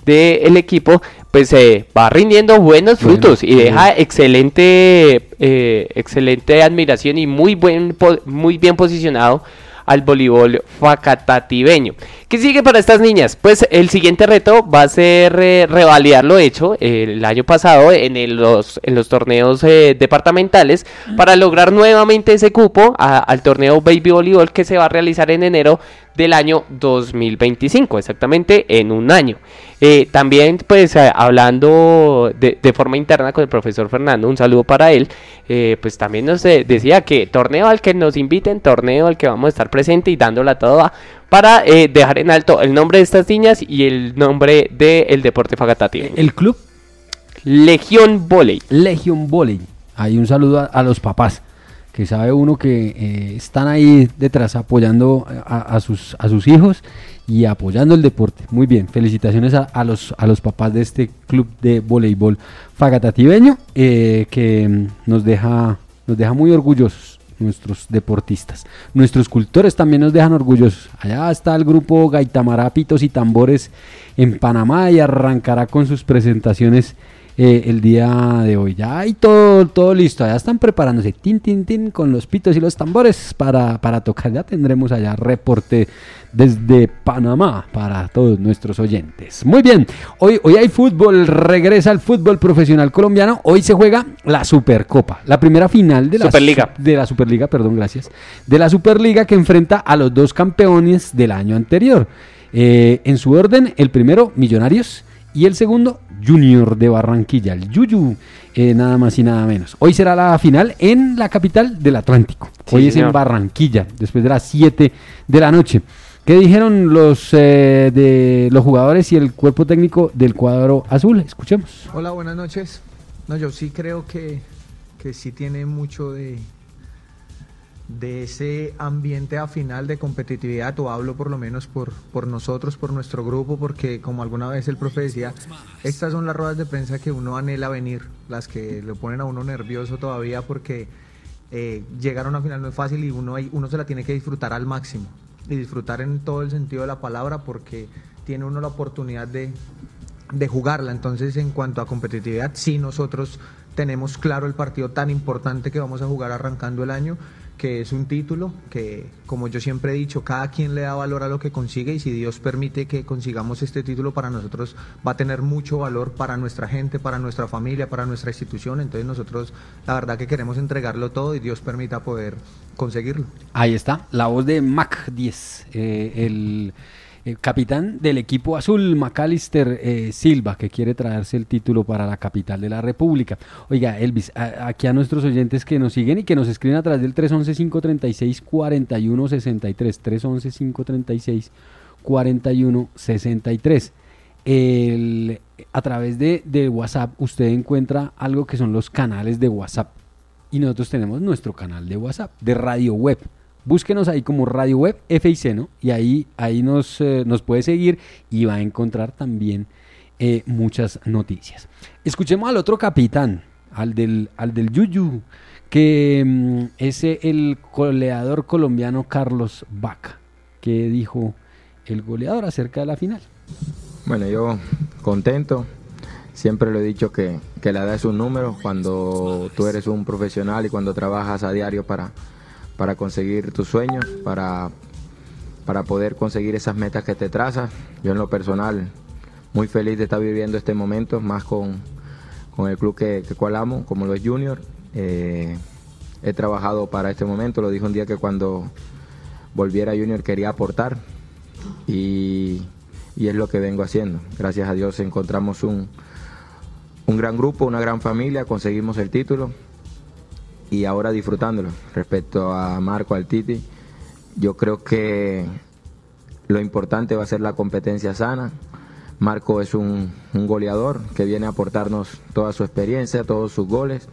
del equipo, pues eh, va rindiendo buenos frutos y deja excelente, eh, excelente admiración y muy, buen, muy bien posicionado al voleibol facatativeño. ¿Qué sigue para estas niñas? Pues el siguiente reto va a ser eh, revalidar lo hecho el año pasado en, los, en los torneos eh, departamentales para lograr nuevamente ese cupo al torneo Baby Voleibol que se va a realizar en enero del año 2025, exactamente en un año. Eh, también, pues, hablando de, de, forma interna con el profesor Fernando, un saludo para él, pues también nos decía que torneo al que nos inviten, torneo al que vamos a estar presente y dándola toda para eh, dejar en alto el nombre de estas niñas y el nombre del deporte fagatati. ¿El club? Legión Volley. Legión Volley. Hay un saludo a, los papás, que sabe uno que eh, están ahí detrás apoyando a, sus, a sus hijos y apoyando el deporte. Muy bien, felicitaciones a, los, a los papás de este club de voleibol fagatativeño eh, que nos deja, nos deja muy orgullosos nuestros deportistas. Nuestros cultores también nos dejan orgullosos. Allá está el grupo Gaitamarapitos y Tambores en Panamá y arrancará con sus presentaciones eh, el día de hoy. Ya hay todo, todo listo, ya están preparándose, tin, tin, tin, con los pitos y los tambores para, para tocar. Ya tendremos allá reporte desde Panamá para todos nuestros oyentes. Muy bien, hoy, hoy hay fútbol, regresa el fútbol profesional colombiano. Hoy se juega la Supercopa, la primera final de la Superliga. De la Superliga, perdón, gracias. De la Superliga que enfrenta a los dos campeones del año anterior. Eh, en su orden, el primero, Millonarios Y el segundo, Junior de Barranquilla, el Yuyu, eh, nada más y nada menos. Hoy será la final en la capital del Atlántico. Hoy es en Barranquilla, después de las 7 de la noche. ¿Qué dijeron los eh, de los jugadores y el cuerpo técnico del cuadro azul? Escuchemos. Hola, buenas noches. No, yo sí creo que, que sí tiene mucho de, de ese ambiente a final de competitividad, o hablo por lo menos por, por nosotros, por nuestro grupo, porque como alguna vez el profe decía, estas son las ruedas de prensa que uno anhela venir, las que lo ponen a uno nervioso todavía porque eh, llegar a una final no es fácil y uno, uno se la tiene que disfrutar al máximo, y disfrutar en todo el sentido de la palabra porque tiene uno la oportunidad de, de jugarla. Entonces, en cuanto a competitividad, sí nosotros tenemos claro el partido tan importante que vamos a jugar arrancando el año que es un título que, como yo siempre he dicho, cada quien le da valor a lo que consigue y si Dios permite que consigamos este título para nosotros va a tener mucho valor para nuestra gente, para nuestra familia, para nuestra institución. Entonces nosotros la verdad que queremos entregarlo todo y Dios permita poder conseguirlo. Ahí está, la voz de Mac 10, eh, el el capitán del equipo azul, Macalister eh, Silva, que quiere traerse el título para la capital de la República. Oiga, Elvis, aquí a nuestros oyentes que nos siguen y que nos escriben a través del 311-536-4163, 311-536-4163. a través de, de WhatsApp usted encuentra algo que son los canales de WhatsApp. Y nosotros tenemos nuestro canal de WhatsApp, de radio web Búsquenos ahí como Radio Web FIC, ¿no? Y ahí, ahí nos, eh, nos puede seguir y va a encontrar también eh, muchas noticias. Escuchemos al otro capitán, al del, al del Yuyu, que mm, es el goleador colombiano Carlos Vaca, que dijo el goleador acerca de la final. Bueno, yo contento. Siempre lo he dicho que, que la edad es un número cuando tú eres un profesional y cuando trabajas a diario para, para conseguir tus sueños, para, para poder conseguir esas metas que te trazas. Yo en lo personal muy feliz de estar viviendo este momento, más con, el club que, que cual amo, como lo es Junior. Eh, he trabajado para este momento, lo dije un día que cuando volviera Junior quería aportar y, y, es lo que vengo haciendo. Gracias a Dios encontramos un, un gran grupo, una gran familia, conseguimos el título y ahora disfrutándolo. Respecto a Marco, al Titi, yo creo que lo importante va a ser la competencia sana. Marco es un, goleador que viene a aportarnos toda su experiencia, todos sus goles,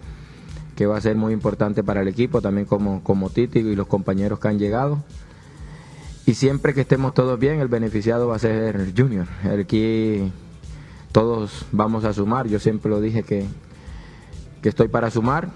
que va a ser muy importante para el equipo, también como, como Titi y los compañeros que han llegado. Y siempre que estemos todos bien, el beneficiado va a ser el Junior. Aquí todos vamos a sumar. Yo siempre lo dije que, que estoy para sumar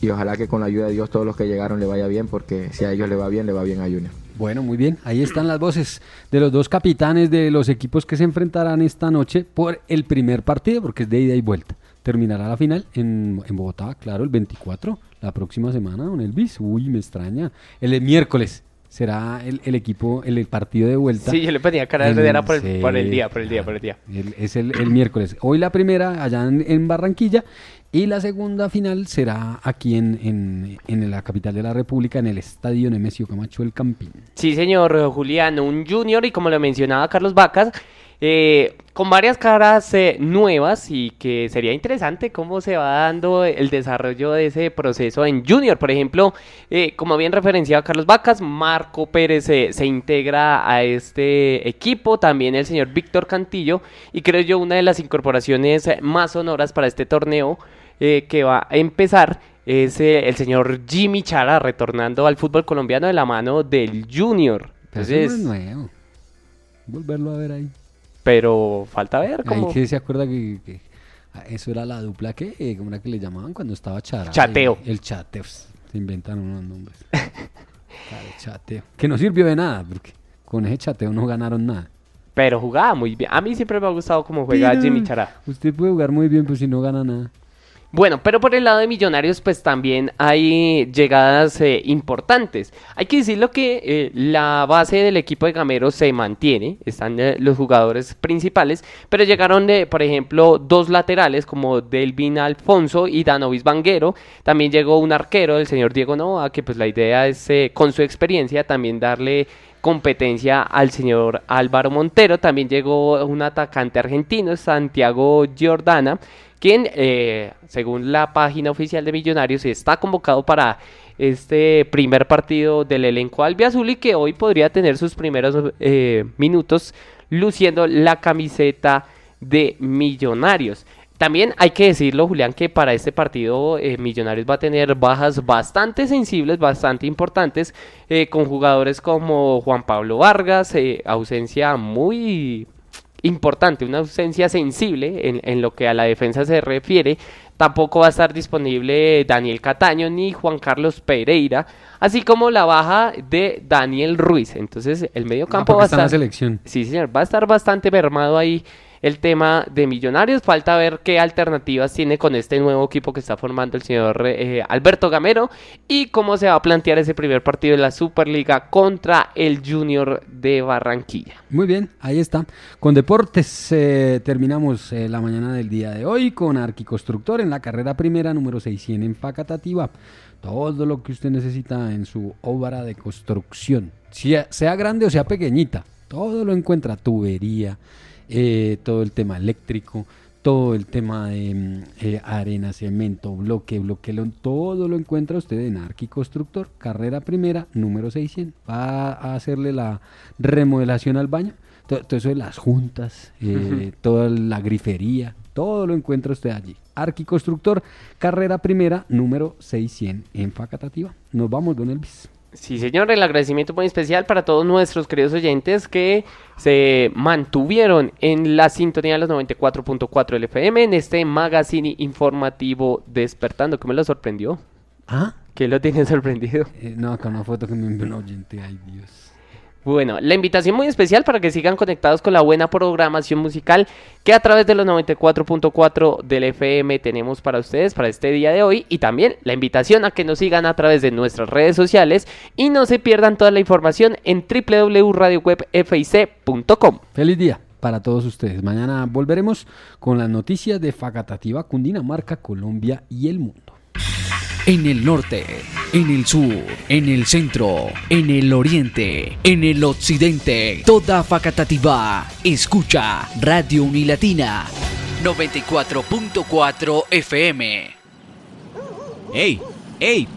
y ojalá que con la ayuda de Dios todos los que llegaron le vaya bien, porque si a ellos le va bien, le va bien a Junior. Bueno, muy bien. Ahí están las voces de los dos capitanes de los equipos que se enfrentarán esta noche por el primer partido, porque es de ida y vuelta. Terminará la final en, Bogotá, claro, el 24, la próxima semana, don Elvis. Uy, me extraña. El miércoles será el, equipo, el, partido de vuelta. Sí, yo le pedía cara de era por el, por el día, por el día, por el día. es el, miércoles. Hoy la primera allá en Barranquilla y la segunda final será aquí en, en, la capital de la República, en el Estadio Nemesio Camacho El Campín. Sí, señor Julián, un junior y como lo mencionaba Carlos Vacas, eh, con varias caras eh, nuevas y que sería interesante cómo se va dando el desarrollo de ese proceso en Junior. Por ejemplo, eh, como bien referenciado Carlos Vacas, Marco Pérez se integra a este equipo, también el señor Víctor Cantillo y creo yo una de las incorporaciones más sonoras para este torneo eh, que va a empezar es eh, el señor Jimmy Chara retornando al fútbol colombiano de la mano del Junior. Entonces, eso no es nuevo. Volverlo a ver ahí. Pero falta ver cómo. Ahí que se acuerda que, eso era la dupla que, como era que le llamaban cuando estaba Chara. Chateo. El, chateo. Se inventan unos nombres. chateo. Que no sirvió de nada, porque con ese chateo no ganaron nada. Pero jugaba muy bien. A mí siempre me ha gustado cómo juega Jimmy Chara. Usted puede jugar muy bien, pues si no gana nada. Bueno, pero por el lado de Millonarios, pues también hay llegadas eh, importantes. Hay que decirlo que eh, la base del equipo de Gamero se mantiene, están eh, los jugadores principales, pero llegaron, por ejemplo, dos laterales como Delvin Alfonso y Danovis Vanguero. También llegó un arquero, el señor Diego Nova, que pues la idea es, con su experiencia, también darle competencia al señor Álvaro Montero. También llegó un atacante argentino, Santiago Giordana, quien, eh, según la página oficial de Millonarios, está convocado para este primer partido del elenco albiazul y que hoy podría tener sus primeros eh, minutos luciendo la camiseta de Millonarios. También hay que decirlo, Julián, que para este partido eh, Millonarios va a tener bajas bastante sensibles, bastante importantes, con jugadores como Juan Pablo Vargas, ausencia muy importante, una ausencia sensible en, en, lo que a la defensa se refiere. Tampoco va a estar disponible Daniel Cataño ni Juan Carlos Pereira, así como la baja de Daniel Ruiz. Entonces el medio campo va a estar... En la selección. Sí, señor, va a estar bastante mermado ahí el tema de Millonarios. Falta ver qué alternativas tiene con este nuevo equipo que está formando el señor eh, Alberto Gamero y cómo se va a plantear ese primer partido de la Superliga contra el Junior de Barranquilla. Muy bien, ahí está. Con deportes eh, terminamos eh, la mañana del día de hoy con Arquiconstructor en la carrera primera número 600 en Facatativa. Todo lo que usted necesita en su obra de construcción, sea grande o sea pequeñita, todo lo encuentra, tubería, eh, todo el tema eléctrico, todo el tema de mm, eh, arena, cemento, bloque, bloquelón, todo lo encuentra usted en Arquiconstructor, carrera primera, número 600. Va a hacerle la remodelación al baño, todo, eso de las juntas, eh, toda la grifería, todo lo encuentra usted allí. Arquiconstructor, carrera primera, número 600 en Facatativa. Nos vamos, don Elvis. Sí, señor, el agradecimiento muy especial para todos nuestros queridos oyentes que se mantuvieron en la sintonía de los 94.4 del FM en este magazine informativo Despertando, que me lo sorprendió. ¿Ah? ¿Qué lo tiene sorprendido? Eh, no, con una foto que me envió un oyente, ay Dios. Bueno, la invitación muy especial para que sigan conectados con la buena programación musical que a través de los 94.4 del FM tenemos para ustedes para este día de hoy y también la invitación a que nos sigan a través de nuestras redes sociales y no se pierdan toda la información en www.radiowebfic.com. Feliz día para todos ustedes. Mañana volveremos con las noticias de Facatativa, Cundinamarca, Colombia y el mundo en el norte, en el sur, en el centro, en el oriente, en el occidente, toda Facatativá. Escucha Radio Unilatina 94.4 FM. ¡Ey! ¡Ey!